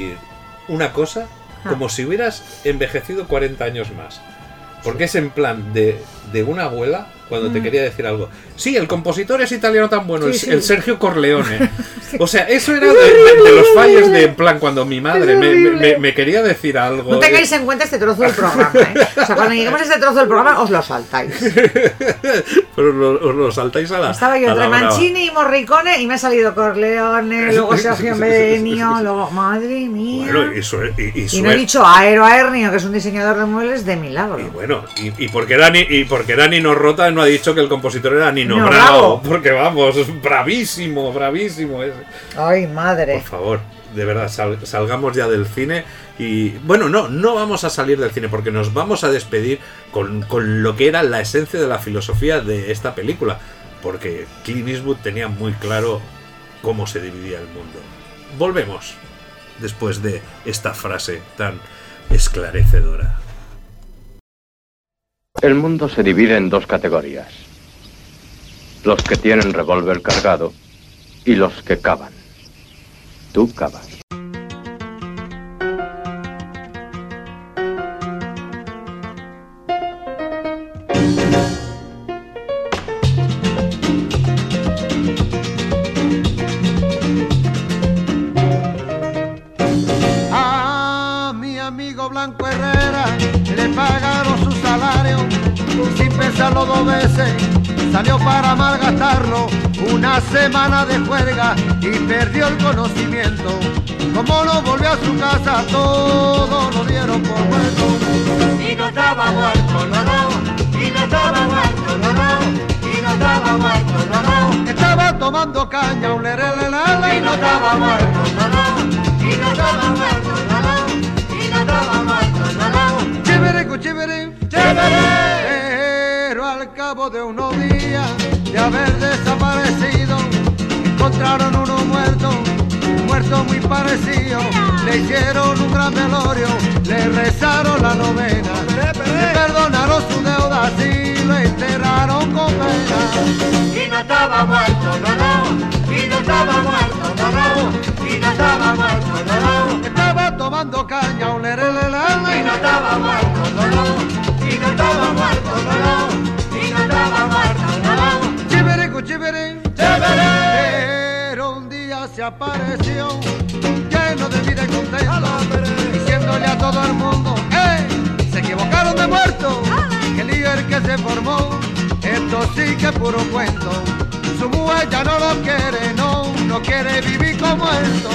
una cosa como si hubieras envejecido 40 años más. Porque es en plan de, de una abuela cuando te quería decir algo. Sí, el compositor es italiano tan bueno, Mm. Sí, el, sí. el Sergio Corleone. O sea, eso era de, de- de los fallos de en plan cuando mi madre me, me- me quería decir algo. No tengáis en cuenta este trozo del programa, ¿eh? O sea, cuando lleguemos a este trozo del programa, os lo saltáis. Pero lo, os lo saltáis a la. Estaba yo entre. Mancini y Morricone y me ha salido Corleone, luego Sergio Benio, luego, madre mía. Bueno, y, sue- y- y Y no he dicho Aero Aernio, que es un diseñador de muebles de milagro. Y bueno, y, porque era Ni- y porque era Nino Rota, no ha dicho que el compositor era Nino Nino Bravo. Bravo. Porque vamos, bravísimo, bravísimo ese. Ay, Por madre. favor, de verdad, sal- salgamos ya del cine. Y bueno, no, no vamos a salir del cine porque nos vamos a despedir con, con lo que era la esencia de la filosofía de esta película. Porque Clint Eastwood tenía muy claro cómo se dividía el mundo. Volvemos después de esta frase tan esclarecedora. El mundo se divide en dos categorías. Los que tienen revólver cargado y los que cavan. Tú cavas. Perdió el conocimiento. Como no volvió a su casa, todo lo dieron por muerto. Y no estaba muerto, no, no. Y no estaba muerto, no, no. Y no estaba muerto, no, no. Estaba tomando caña, un lerelelele, Y no estaba muerto, no, no. Y no estaba muerto, no, no. Y no estaba muerto, no, no. Chiviricu, chiviri, Pero al cabo de unos días de haber desaparecido, encontraron uno muerto, muerto muy parecido. Le hicieron un gran velorio, le rezaron la novena, le perdonaron su deuda y lo enterraron con pena. Y no estaba muerto, no, no. Y no estaba muerto, no, no. Y no estaba muerto, no, no. Estaba tomando caña, un Y lerelelele, no estaba muerto, no, no. Y no estaba muerto, no, no. Y no estaba muerto, no, no. Pero un día se apareció, lleno de vida y contento, diciéndole a todo el mundo, ¡eh! Se equivocaron de muerto, que el líder que se formó, esto sí que es puro cuento. Su mujer ya no lo quiere, no, no quiere vivir como muerto.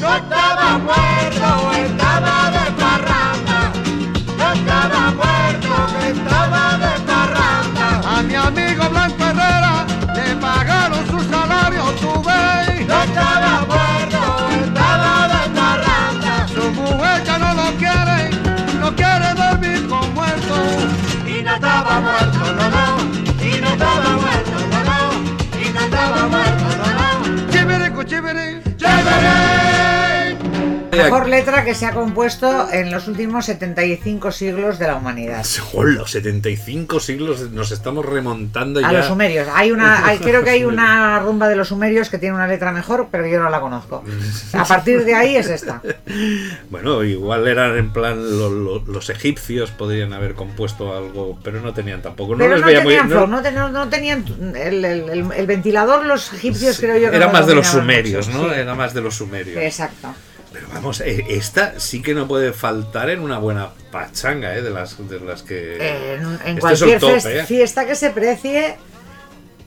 No estaba muerto, estaba de parranda. No estaba muerto, estaba de Chiviricu, chiviri, Mejor letra que se ha compuesto en los últimos 75 siglos de la humanidad. Hola, 75 siglos nos estamos remontando A ya. los sumerios. Hay una, hay- creo que hay una rumba de los sumerios que tiene una letra mejor, pero yo no la conozco. A partir de ahí es esta. Bueno, igual eran en plan lo- lo- los egipcios podrían haber compuesto algo, pero no tenían tampoco. No Pero les no veía tenían flow, no, no- no tenían el, el- el- el ventilador, los egipcios creo yo que Era más de los sumerios, mucho, ¿no? sí. Era más de los sumerios. Exacto. Pero vamos, eh, esta sí que no puede faltar en una buena pachanga, ¿eh? De las, de las que. En, en Este es cualquier el top, fest- ¿eh? fiesta que se precie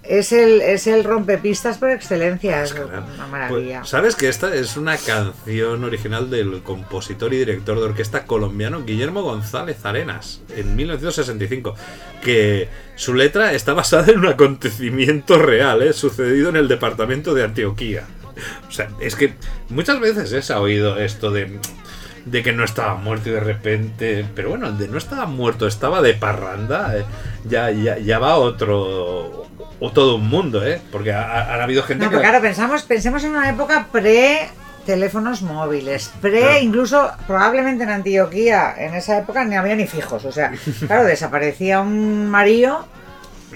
es el, es el rompepistas por excelencia. Es Claro. una maravilla. Pues, ¿Sabes que esta es una canción original del compositor y director de orquesta colombiano Guillermo González Arenas en 1965? Que su letra está basada en un acontecimiento real, ¿eh? sucedido en el departamento de Antioquía. O sea, es que muchas veces ¿eh? se ha oído esto de, de que no estaba muerto y de repente. Pero bueno, de no estaba muerto, estaba de parranda. ¿eh? Ya, ya, ya va otro. O todo un mundo, ¿eh? Porque ha, habido gente No, que. pero claro, pensamos, pensemos en una época pre teléfonos móviles, pre Claro. incluso probablemente en Antioquía en esa época ni había ni fijos, o sea, claro, desaparecía un marido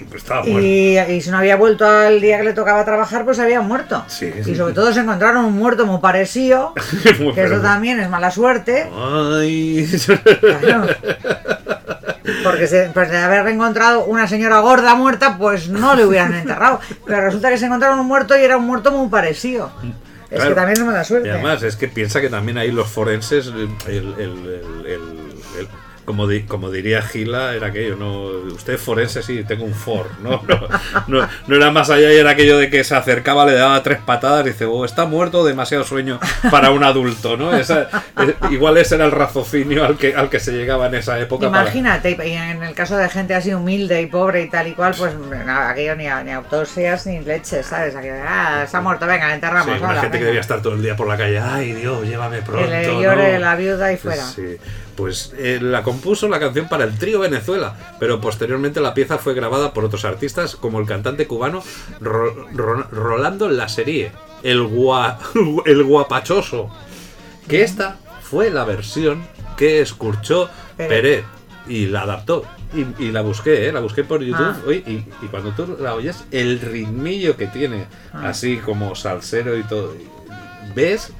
Pues estaba muerto. y, y si no había vuelto al día que le tocaba trabajar, pues había muerto. Sí, Y sobre todo se encontraron un muerto muy parecido, Muy que eso también es mala suerte. Ay. Claro. Porque se- pues de haber encontrado una señora gorda muerta, pues no le hubieran enterrado. Pero resulta que se encontraron un muerto y era un muerto muy parecido. Es Claro. que también es mala Y suerte. además, es que piensa que también ahí los forenses, el, el- el- el- el- el- como, di- como diría Gila, era aquello, no usted forense sí, tengo un for, ¿no? No, no, no era más allá y era aquello de que se acercaba, le daba tres patadas y dice, oh, está muerto, demasiado sueño para un adulto, ¿no? Esa- eh, igual ese era el raciocinio al que, al que se llegaba en esa época. para- Imagínate, y en el caso de gente así humilde y pobre y tal y cual, pues nada, aquello ni, ni autopsias ni leches, ¿sabes? Aquello, ah, está muerto, venga, le Sí, enterramos. una hola, gente que venga. debía estar todo el día por la calle. Ay, Dios, llévame pronto. Que le llore ¿no? la viuda y fuera. Sí. Pues eh, la compuso la canción para el trío Venezuela, pero posteriormente la pieza fue grabada por otros artistas como el cantante cubano Ro- Ro- Rolando Laserie, el, gua- el guapachoso. Que esta fue la versión que escuchó. Peret y la adaptó. Y, y la busqué, ¿eh? la busqué por YouTube. Ah. Oye, y, y cuando tú la oyes, el ritmillo que tiene, Ah. así como salsero y todo, ves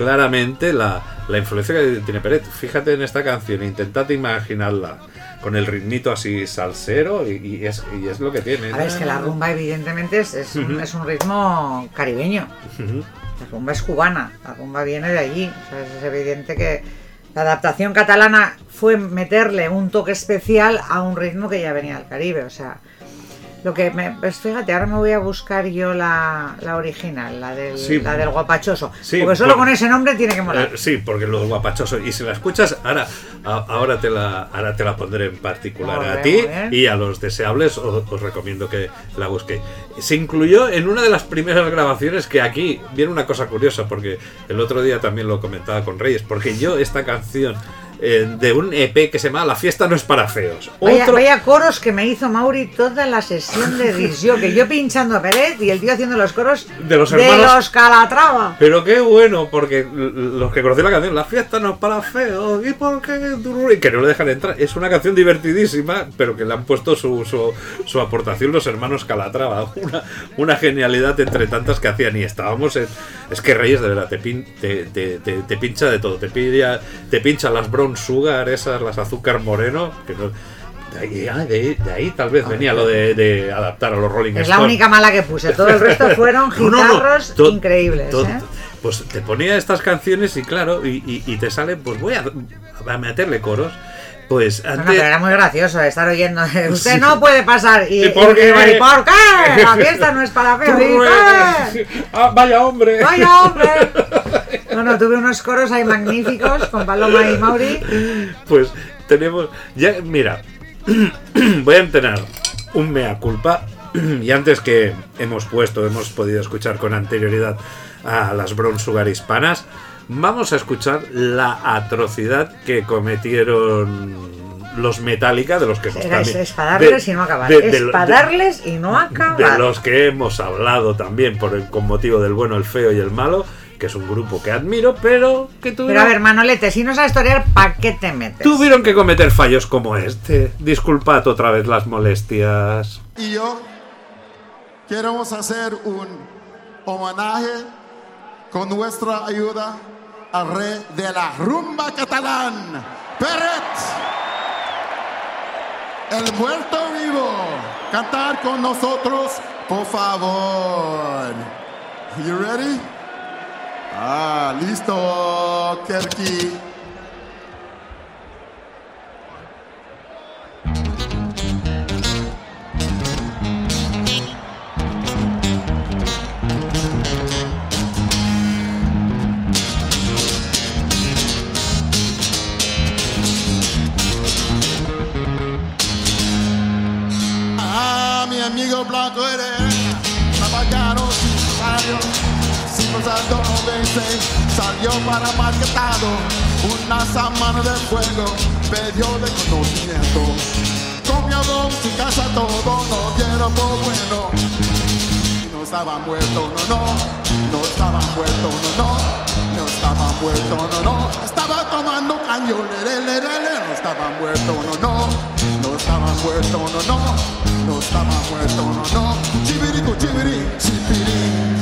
claramente la, la influencia que tiene Peret. Fíjate en esta canción, intentad imaginarla con el ritmito así salsero y, y es, y es lo que tiene. A ver, es que la rumba evidentemente es, es un, es un ritmo caribeño. La rumba es cubana, la rumba viene de allí. O sea, es evidente que, La adaptación catalana fue meterle un toque especial a un ritmo que ya venía del Caribe, o sea. Lo que me, pues fíjate, ahora me voy a buscar yo la, la original, la del, Sí. la del guapachoso. Sí, porque solo con ese nombre tiene que molar. Eh, sí, porque lo guapachoso. Y si la escuchas, ahora, a- ahora, te, la, ahora te la pondré en particular a ti y a los deseables. Os, os recomiendo que la busquéis. Se incluyó en una de las primeras grabaciones que aquí viene una cosa curiosa, porque el otro día también lo comentaba con Reyes, porque yo esta canción eh, de un EP que se llama La fiesta no es para feos. Vaya, Otro- vaya coros que me hizo Mauri toda la sesión de disco, que yo pinchando a Pérez y el tío haciendo los coros De los hermanos- los Calatrava. Pero qué bueno, porque los que conocen la canción, la fiesta no es para feos, ¿y por qué? Y que no le dejan entrar. Es una canción divertidísima, pero que le han puesto su, su, su aportación los hermanos Calatrava. Una, una genialidad entre tantas que hacían. Y estábamos en. Es que Reyes, de verdad, te, pin- te, te- te- pincha de todo. Te, pilla, te pincha las brown sugar, esas, las azúcar moreno. Que no, de, ahí, ah, de ahí- de ahí tal vez venía lo de, de adaptar a los Rolling Es la única mala que puse. Todo el resto fueron No, no, no. guitarros increíbles. ¿eh? Pues te ponía estas canciones y claro, y, y- y te sale, pues voy a, a meterle coros. Pues No, no, antes. pero era muy gracioso estar oyendo. Usted Sí. no puede pasar. ¿Y, ¿Y por qué? y- ¿por qué? La fiesta no es para feos. ¿Y qué? Ah, vaya hombre. ¡Vaya hombre! No, no, tuve unos coros ahí magníficos con Paloma y Mauri. Pues tenemos. Ya, mira, voy a tener un mea culpa. Y antes que hemos puesto, hemos podido escuchar con anterioridad a las Brown Sugar hispanas, vamos a escuchar la atrocidad que cometieron los Metallica, de los que Era es, es para darles de- y no acabar. de- de- es de- para darles y no de acabar. los que hemos hablado también por el, con motivo del bueno, el feo y el malo, que es un grupo que admiro, pero que Pero tuvieron, a ver, Manolete, si no sabes historiar, ¿para qué te metes? tuvieron que cometer fallos como este. Disculpad otra vez las molestias. y yo queremos hacer un homenaje con nuestra ayuda al rey de la rumba catalán, Peret, el muerto vivo. Cantar con nosotros, por favor. You ready? Ah, listo, Kerky. Ah, mi amigo blanco eres pasando vence, salió para marketado, una semana de fuego, medio de conocimiento. Comió con su casa todo, no quiero por bueno. Y no estaba muerto, no, no, no estaba muerto, no, no, no estaba muerto, no, no, estaba tomando caño, no estaba muerto, no, no, no estaba muerto, no, no, no estaba muerto, no, no, chivirico, chiviri, chipiri,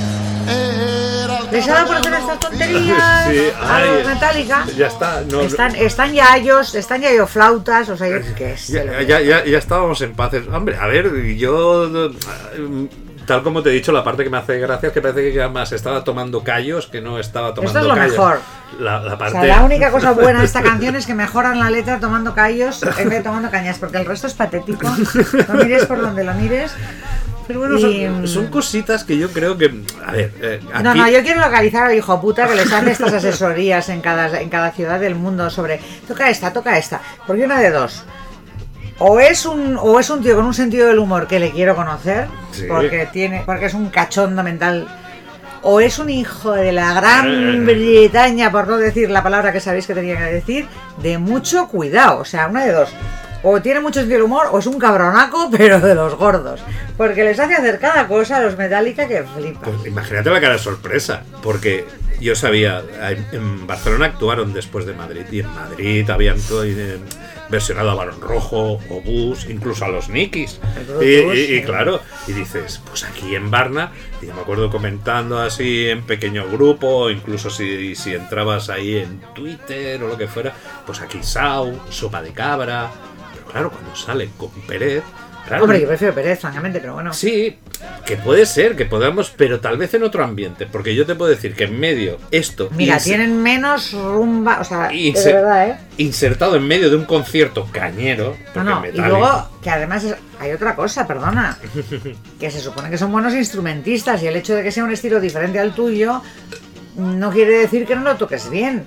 era el ¿Les ha dado por hacer estas tonterías Sí, a ay, Metallica? Ya está, no, Están, están ya ellos, están ya yo flautas, o sea, yo qué sé. lo Ya, ya, ya, ya estábamos en paz. Hombre, a ver, yo. eh, Tal como te he dicho, la parte que me hace gracia es que parece que además estaba tomando callos, que no estaba tomando Esto es lo callos. mejor. La, la O parte. sea, la única cosa buena de esta canción es que mejoran la letra tomando callos en vez de tomando cañas, porque el resto es patético. Lo mires por donde lo mires. Pero bueno, son, mm, son cositas que yo creo que. A ver, eh, aquí. No, no, yo quiero localizar al hijo puta que les hace estas asesorías en cada, en cada ciudad del mundo sobre toca esta, toca esta. Porque una de dos. O es un, o es un tío con un sentido del humor que le quiero conocer, Sí. porque tiene, porque es un cachondo mental. O es un hijo de la Gran Eh. Bretaña, por no decir la palabra que sabéis que tenía que decir, de mucho cuidado. O sea, una de dos. O tiene mucho sentido del humor, o es un cabronaco, pero de los gordos. Porque les hace hacer cada cosa a los Metallica que flipan. Pues imagínate la cara de sorpresa, porque yo sabía, en Barcelona actuaron después de Madrid, y en Madrid habían todo, eh, versionado a Barón Rojo, Obús, incluso a los Nikis. Y, claro, y dices, pues aquí en Barna, y me acuerdo comentando así en pequeño grupo, incluso si, si entrabas ahí en Twitter o lo que fuera, pues aquí Sau, Sopa de Cabra. Claro, cuando sale con Pérez, Claro. Hombre, yo prefiero Pérez, francamente, pero bueno. Sí, que puede ser, que podamos, pero tal vez en otro ambiente. Porque yo te puedo decir que en medio esto. Mira, tienen menos rumba, o sea, de verdad, ¿eh? Insertado en medio de un concierto cañero. No, y luego que además es- hay otra cosa, perdona, que se supone que son buenos instrumentistas y el hecho de que sea un estilo diferente al tuyo no quiere decir que no lo toques bien.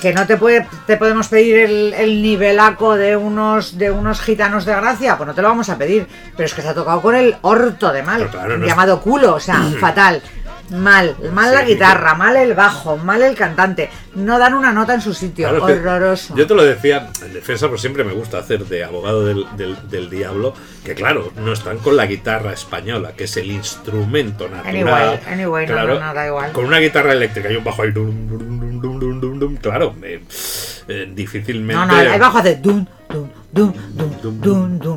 Que no te puede, te podemos pedir el, el nivelaco de unos de unos gitanos de gracia, pues no te lo vamos a pedir. Pero es que se ha tocado con el orto de mal, claro, no es- llamado culo, o sea, fatal. Mal, mal la guitarra, mal el bajo, mal el cantante. No dan una nota en su sitio, Claro, horroroso. Yo te lo decía, en defensa, pues siempre me gusta hacer de abogado del, del- del diablo, que claro, no están con la guitarra española, que es el instrumento natural. Anyway, anyway, no, claro, no, no, da igual. Con una guitarra eléctrica y un bajo ahí, dum, dum, dum, dum, dum, dum, dum, claro, eh, eh, difícilmente. No, no, ahí abajo hace dum, dum,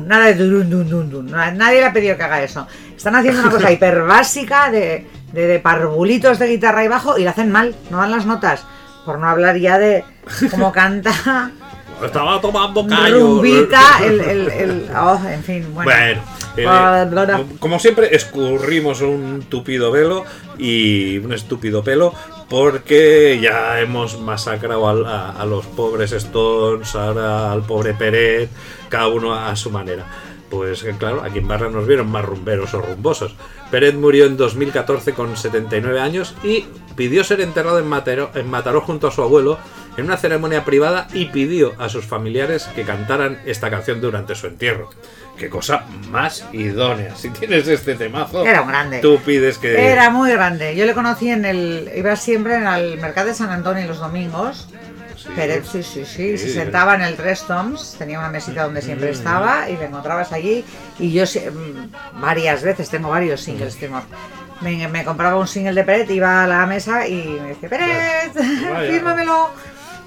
Nada de Nadie le ha pedido que haga eso. Están haciendo una cosa hiper básica de, de, de parvulitos de guitarra y bajo y lo hacen mal, no dan las notas. Por no hablar ya de cómo canta Estaba tomando callo. Rumbita, el, el, el- oh, en fin, bueno. Bueno, eh, como siempre, escurrimos un tupido velo y un estúpido pelo porque ya hemos masacrado a, los pobres Stones, ahora al pobre Peret, cada uno a su manera. Pues eh, claro, aquí en Barra nos vieron más rumberos o rumbosos. Peret murió en 2014 con 79 años y pidió ser enterrado en en Mataró junto a su abuelo en una ceremonia privada y pidió a sus familiares que cantaran esta canción durante su entierro. Qué cosa más idónea. Si tienes este temazo, Era un grande. tú pides que... Era muy grande. Yo le conocí en el. Iba siempre al mercado de San Antonio los domingos. Sí. Pérez, sí, sí, sí, Sí. Se sentaba en el Tres Toms, tenía una mesita donde siempre Mm. estaba y le encontrabas allí. Y yo mm, varias veces, tengo varios singles, tengo. Me, me compraba un single de Pérez, iba a la mesa y me decía, Vaya. fírmamelo.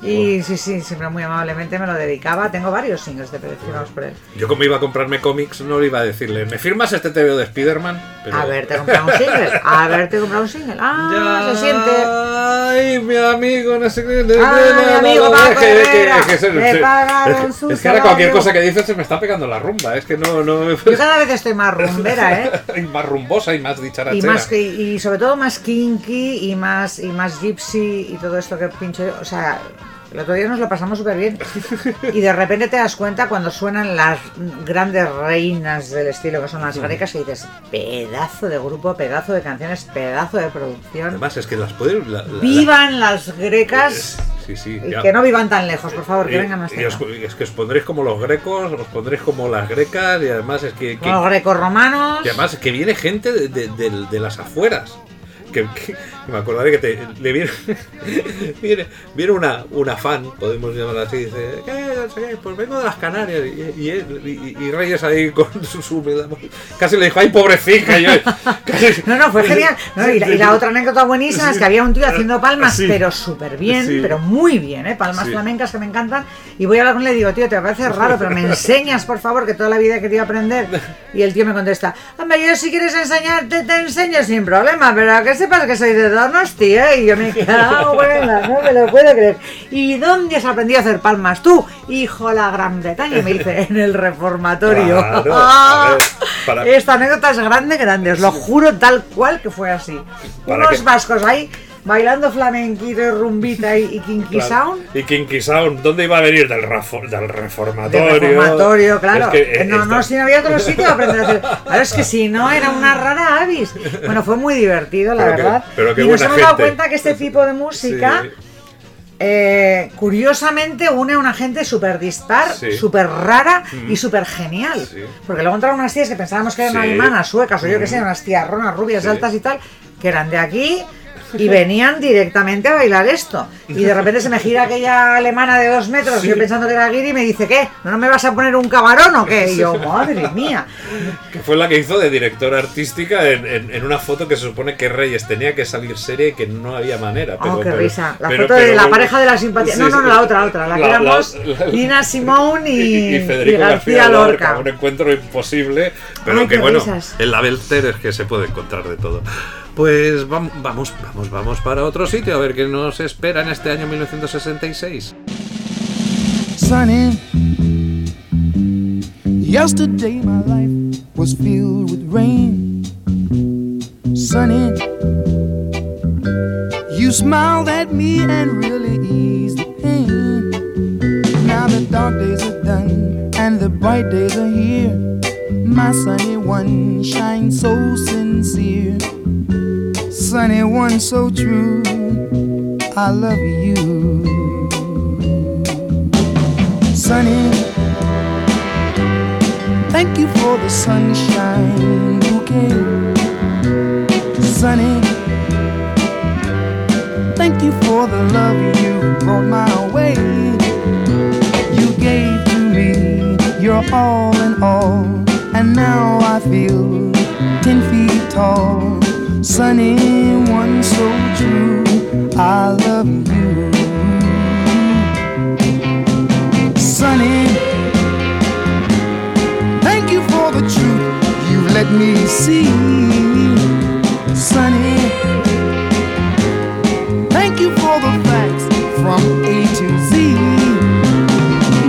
Y sí, sí, siempre muy amablemente me lo dedicaba. Tengo varios singles de firmados por él. Yo como iba a comprarme cómics no le iba a decirle, ¿me firmas este TVO de Spider-Man? Pero- A ver, te he comprado un single. A ver, te he comprado un single. Ah, se siente. Ay, mi amigo, no sé qué. Ay, mi amigo Paco es que- ahora cualquier cosa que dices se me está pegando la rumba. Es que no. no Yo cada vez estoy más rumbera, ¿eh? y más rumbosa y más Y, dicharachera. más que, y sobre todo más kinky y más, y más gypsy y todo esto que pincho yo. O sea, el otro día nos lo pasamos súper bien. Y de repente te das cuenta cuando suenan las grandes reinas del estilo que son las grecas y dices, pedazo de grupo, pedazo de canciones, pedazo de producción. Además, es que las pueden. la- la- Vivan las grecas Sí, sí. y que no vivan tan lejos, por favor, que Y- vengan más y os- cerca. es que os pondréis como los grecos, os pondréis como las grecas y además es que, que- Los grecorromanos. Y además que viene gente de, de- de- de las afueras. Que, que- me acordaré que te, le viene, viene, viene una, una fan, podemos llamarla así, dice, ¿qué? Pues vengo de las Canarias. Y, y, él- y- y Reyes ahí con su, su humedad, Casi le dijo, ¡ay, pobrecita! No, no, fue genial. No, y, la, y la otra anécdota buenísima es que había un tío haciendo palmas, Sí. pero súper bien, Sí. pero muy bien, ¿eh? Palmas flamencas que me encantan. Y voy a hablar con él y le digo, tío, te parece raro, pero me enseñas, por favor, que toda la vida he querido aprender. Y el tío me contesta, hombre, yo si quieres enseñarte, te enseño sin problema, pero que sepas que soy de Donosti, ¿eh? Y yo me cago en la, no me lo puedo creer. ¿Y dónde has aprendido a hacer palmas tú? Hijo de la Gran Bretaña, me dice, en el reformatorio. Claro, a ver, para- Esta anécdota es grande, grande, os lo juro tal cual que fue así. Unos que- vascos ahí bailando flamenquito y rumbita y, y kinky Claro. sound. Y Kinky Sound, ¿dónde iba a venir? Del, del reformatorio. De reformatorio, claro. Es que, eh, no, esta- no, si no había otro sitio de aprender a hacer. Claro, es que si no, era una rara avis. Bueno, fue muy divertido, la Pero verdad. pero qué y nos hemos dado gente. cuenta que este tipo de música, Sí. eh, curiosamente, une a una gente súper dispar, Sí. súper rara y súper genial. Sí. Porque luego entraron unas tías que pensábamos que eran Sí. alemanas, suecas o yo que sé, Mm. unas tías ronas, rubias, altas y tal, que eran de aquí. Y venían directamente a bailar esto. Y de repente se me gira aquella alemana de dos metros, yo pensando que era Guiri, y me dice, ¿qué? ¿No me vas a poner un camarón o qué? Y yo, madre mía. Que fue la que hizo de directora artística en, en- en una foto que se supone que Reyes tenía que salir serie y que no había manera. Pero, oh, qué pero- risa. La pero- foto de la pareja de la simpatía. sí, no, no, sí. la otra, la otra. La que La- la- éramos la- Nina Simone y, y, Federico y García, Lorca. Lorca. Un encuentro imposible, pero Ay, que bueno, risas. en la Belter es que se puede encontrar de todo. Pues vam- vamos, vamos, vamos para otro sitio a ver qué nos espera en este año 1966. Sunny. Yesterday, my life was filled with rain. Sunny, you smiled at me and really eased the pain. Now the dark days are done and the bright days are here. My sunny one shines so sincere. Sunny one so true. I love you. Sunny, thank you for the sunshine bouquet. Sunny, thank you for the love you brought my way. You gave to me your all in all, and now I feel ten feet tall. Sunny, one so true. I love you. Sunny, thank you for the truth you let me see. Sunny, thank you for the facts from A to Z.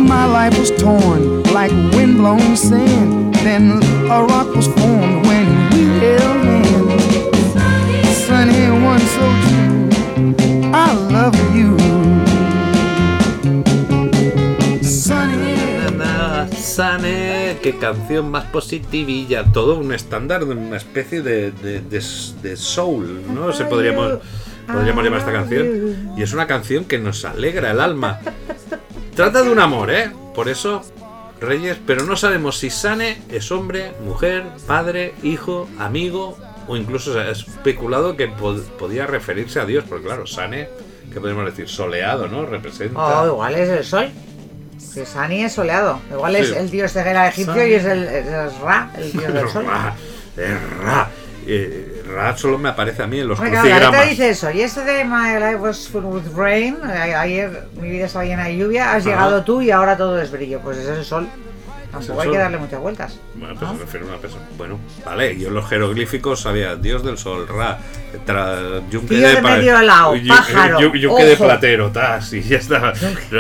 My life was torn like windblown sand. Then a rock was formed so true. Sane, qué canción más positivilla, todo un estándar, una especie de- de soul, ¿no? Se podríamos, podríamos llamar esta canción. Y es una canción que nos alegra el alma. Trata de un amor, ¿eh? Por eso, Reyes, pero no sabemos si Sane es hombre, mujer, padre, hijo, amigo, o incluso se ha especulado que pod- podía referirse a Dios, porque claro, Sane, ¿qué podemos decir? Soleado, ¿no? Representa... Oh, igual es el sol. Que Sani es soleado. Igual es el dios de Gera egipcio Sani. y es el es Ra, el dios del sol. Ra, eh, Ra. Eh, Ra solo me aparece a mí en los claro, letra crucigramas. dice eso. Yesterday my life was full with rain. A- Ayer mi vida estaba llena de lluvia. Has Ajá. llegado tú y ahora todo es brillo. Pues es el sol. Tampoco hay que darle muchas vueltas. Bueno, pues ¿no? se refiere a una persona. Bueno, vale, yo en los jeroglíficos sabía Dios del Sol, Ra, tra, yunque Tío de pa- medio lado, pájaro, yu- yunque de platero, tas, y ya está.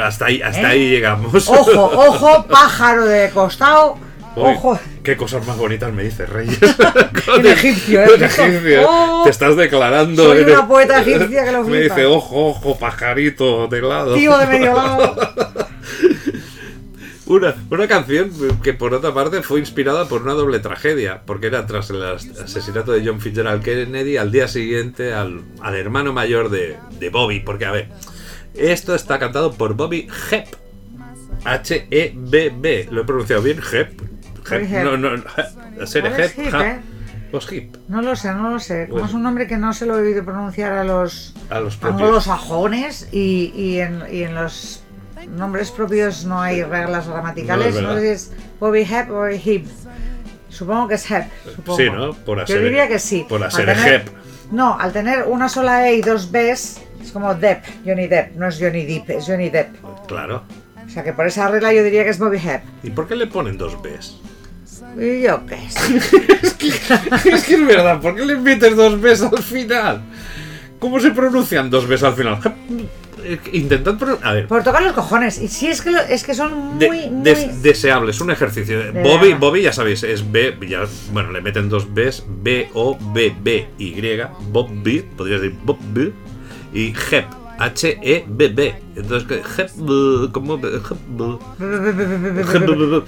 Hasta ahí, hasta ¿Eh? ahí llegamos. Ojo, ojo, pájaro de costado. Uy, Ojo. Qué cosas más bonitas me dices, Reyes. En egipcio, ¿eh? En egipcio. Oh. Te estás declarando. Soy una poeta egipcia que lo Me flipa. dice, ojo, ojo, pajarito de lado. Tío de medio lado. Una, una canción que por otra parte fue inspirada por una doble tragedia, porque era tras el as- asesinato de John Fitzgerald Kennedy al día siguiente al, al hermano mayor de, de Bobby, porque a ver, esto está cantado por Bobby Hep, H-E-B-B, lo he pronunciado bien, Hep, Hep, Hep. no, no, no, ser ¿Cuál es Hep, Hip, Hip, No lo sé, no lo sé. Como Bueno. es un nombre que no se lo he oído pronunciar a los a los anglosajones y, y, en, y en los nombres propios no hay reglas gramaticales. No, es No, sé si es Bobby Hep o Hip. Supongo que es Hep. supongo. Sí, ¿no? Por Yo hacer- diría que sí. por hacer tener- Hep. No, al tener una sola E y dos Bs, es como Depp, Johnny Depp. No es Johnny Depp, es Johnny Depp. Claro. O sea que por esa regla yo diría que es Bobby Hep. ¿Y por qué le ponen dos Bs? Y yo qué sé. es que es verdad, ¿por qué le metes dos Bs al final? ¿Cómo se pronuncian dos Bs al final? Eh, Intentad pronunciar. A ver. Por tocar los cojones. Y si es que, lo- es que son de- muy, des- deseable, es un ejercicio. De Bobby, verdad. Bobby, ya sabéis, es B, ya, bueno, le meten dos Bs, B-O-B-B-Y, Bobby, podría decir Bobby, y Hep, H-E-B-B. Entonces, que Hep, ¿cómo? Hep, Hep,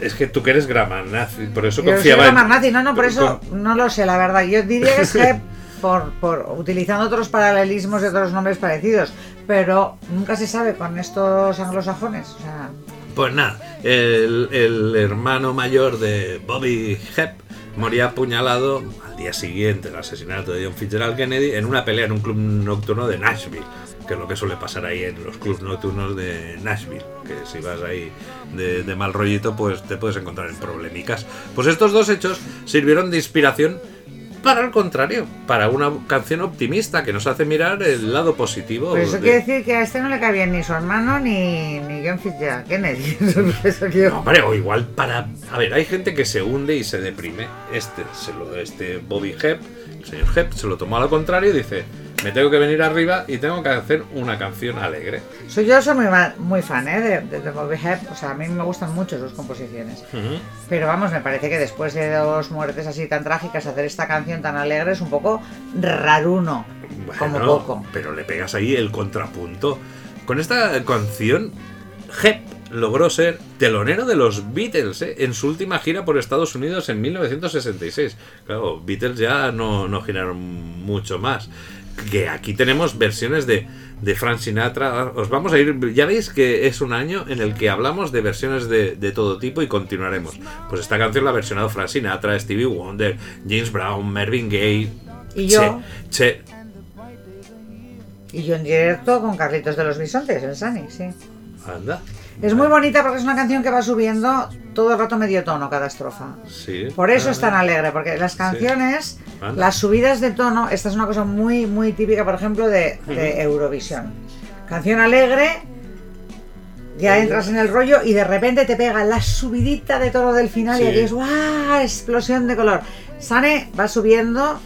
es que tú que eres gramanazi, por eso Yo soy confiaba en. nazi, no, no, por eso con- no lo sé, la verdad. Yo diría que es Hep por, por utilizando otros paralelismos de otros nombres parecidos, pero nunca se sabe con estos anglosajones. O sea, Pues nada, el, el hermano mayor de Bobby Hep moría apuñalado al día siguiente del asesinato de John Fitzgerald Kennedy en una pelea en un club nocturno de Nashville, que es lo que suele pasar ahí en los clubs nocturnos de Nashville, que si vas ahí de, de mal rollito pues te puedes encontrar en problemicas. Pues estos dos hechos sirvieron de inspiración para el contrario, para una canción optimista que nos hace mirar el lado positivo. pero eso de- quiere decir que a este no le cabía ni su hermano ni, ni John Fitzgerald Kennedy. Quiero- No, hombre, o igual para. A ver, hay gente que se hunde y se deprime. Este, se lo, este Bobby Hep, el señor Hep, se lo tomó a lo contrario y dice: me tengo que venir arriba y tengo que hacer una canción alegre. Soy yo soy muy, muy fan ¿eh? de, de, de Bobby Hebb, o sea, a mí me gustan mucho sus composiciones. Ujú. Pero vamos, me parece que después de dos muertes así tan trágicas, hacer esta canción tan alegre es un poco raruno, como Bueno, poco. Pero le pegas ahí el contrapunto. Con esta canción, Hep logró ser telonero de los Beatles ¿eh? en su última gira por Estados Unidos en 1966. Claro, Beatles ya no, no giraron mucho más. Que aquí tenemos versiones de, de Frank Sinatra. Os vamos a ir. Ya veis que es un año en el que hablamos de versiones de, de todo tipo y continuaremos. Pues esta canción la ha versionado Frank Sinatra, Stevie Wonder, James Brown, Marvin Gaye. Y yo. Che, che, Y yo en directo con Carlitos de los Bisontes, en Sani, sí. anda. Es muy bonita porque es una canción que va subiendo todo el rato medio tono cada estrofa. Sí. Por eso es tan alegre, porque las canciones, las subidas de tono, esta es una cosa muy, muy típica, por ejemplo, de, de Eurovisión. Canción alegre, ya entras en el rollo y de repente te pega la subidita de tono del final y aquí es ¡guau! explosión de color. Sane va subiendo.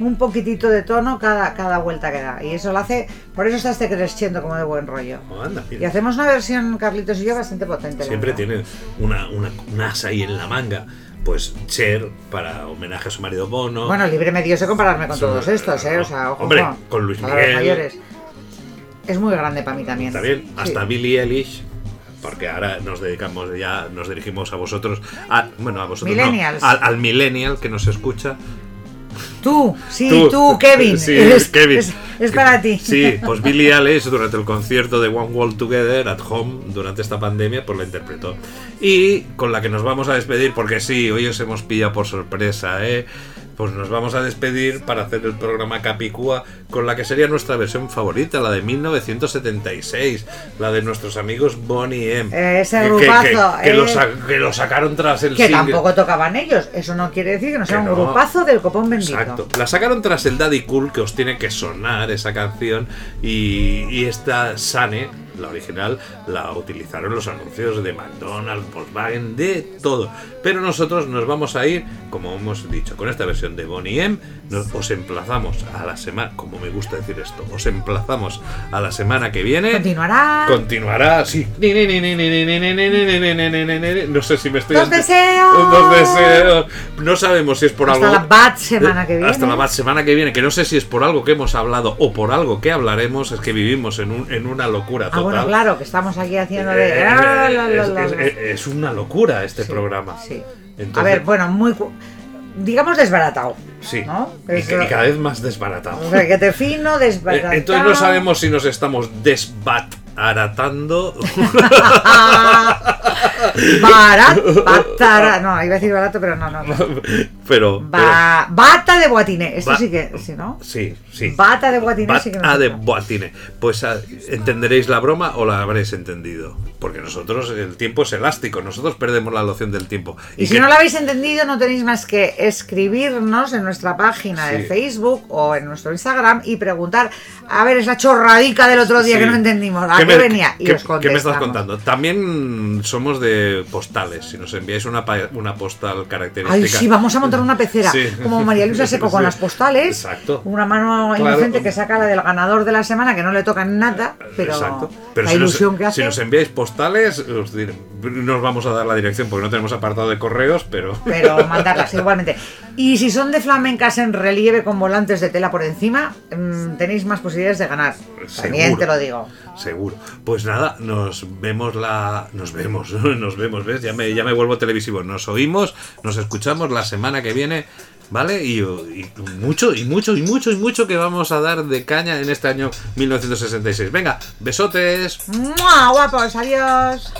Un poquitito de tono cada, cada vuelta que da. Y eso lo hace, por eso está este creciendo como de buen rollo. Anda. Y hacemos una versión, Carlitos y yo, bastante potente. Siempre tiene una, una, un as ahí en la manga. Pues Cher, para homenaje a su marido Bono. Bueno, libre me dio compararme con Sí, todos estos, ¿eh? O sea, ojo, Hombre, con Luis Miguel. mayores. Es muy grande para mí también. También, Sí. hasta Billie Eilish. Porque ahora nos dedicamos ya, nos dirigimos a vosotros, a, bueno, a vosotros, no, al millennial que nos escucha. Tú, sí, Tú. tú, Kevin. Sí, es, Kevin. es- es para ti. Sí, pues Billie Eilish durante el concierto de One World Together at Home durante esta pandemia, pues la interpretó. Y con la que nos vamos a despedir, porque sí, hoy os hemos pillado por sorpresa, ¿eh? Pues nos vamos a despedir para hacer el programa Capicúa con la que sería nuestra versión favorita, la de 1976, la de nuestros amigos Bonnie M. Ese Que- que- grupazo, Que, que eh. lo, sa- que lo sacaron tras el Que single. tampoco tocaban ellos. Eso no quiere decir que no sea un no. grupazo del copón bendito. Exacto. La sacaron tras el Daddy Cool, que os tiene que sonar esa canción. Y, y esta Sane, la original la utilizaron los anuncios de McDonald's, Volkswagen, de todo. Pero nosotros nos vamos a ir, como hemos dicho, con esta versión de Bonnie M. Nos, os emplazamos a la semana, como me gusta decir esto, os emplazamos a la semana que viene. Continuará. Continuará, sí. No sé si me estoy. Los deseos. Los deseos. No sabemos si es por hasta algo. Hasta la bad semana que viene. Hasta la bad semana que viene, que no sé si es por algo que hemos hablado o por algo que hablaremos, es que vivimos en, un, en una locura total bueno, claro, que estamos aquí haciendo de. eh, Ah, la, la, es, la, es- la. es- es una locura este Sí, programa. Sí. Entonces- A ver, bueno, muy. Digamos desbaratado. Sí. ¿no? Y, que- y cada vez más desbaratado. O sea, que te fino, Eh, desbaratado. Entonces no sabemos si nos estamos desbaratando. Barat, batara. No, iba a decir barato, pero no, no. no. Pero. Ba- bata de boatiné. Esto Ba- sí que. Sí, ¿no? sí, sí. Bata de boatiné sí que Bata sé. de boatine. Pues ah, entenderéis la broma o la habréis entendido. Porque nosotros, el tiempo es elástico, nosotros perdemos la noción del tiempo. Y si que- no lo habéis entendido, no tenéis más que escribirnos en nuestra página de. Facebook o en nuestro Instagram y preguntar, a ver, esa chorradica del otro día Sí. que no entendimos, ¿a qué, me- venía? Y qué- os qué me estás contando? También somos de postales. Si nos enviáis una, una postal característica. Ay, sí, vamos a montar una pecera. Sí. Como María Luisa Seco con las postales. Exacto. Una mano Claro. inocente que saca la del ganador de la semana, que no le toca nada, pero, Exacto. Pero la si, nos, ilusión que hace. si nos enviáis postales, os diré- no os vamos a dar la dirección porque no tenemos apartado de correos, pero. pero mandarlas igualmente. Y si son de flamencas en relieve con volantes de tela por encima, mm, tenéis más posibilidades de ganar. También te lo digo. Seguro. Pues nada, nos vemos la. Nos vemos, nos vemos, ¿ves? Ya me, ya me vuelvo televisivo. Nos oímos, nos escuchamos la semana viene, ¿vale? Y, mucho, y mucho, y mucho, y mucho que vamos a dar de caña en este año 1966. Venga, besotes. ¡Mua, guapos! Adiós.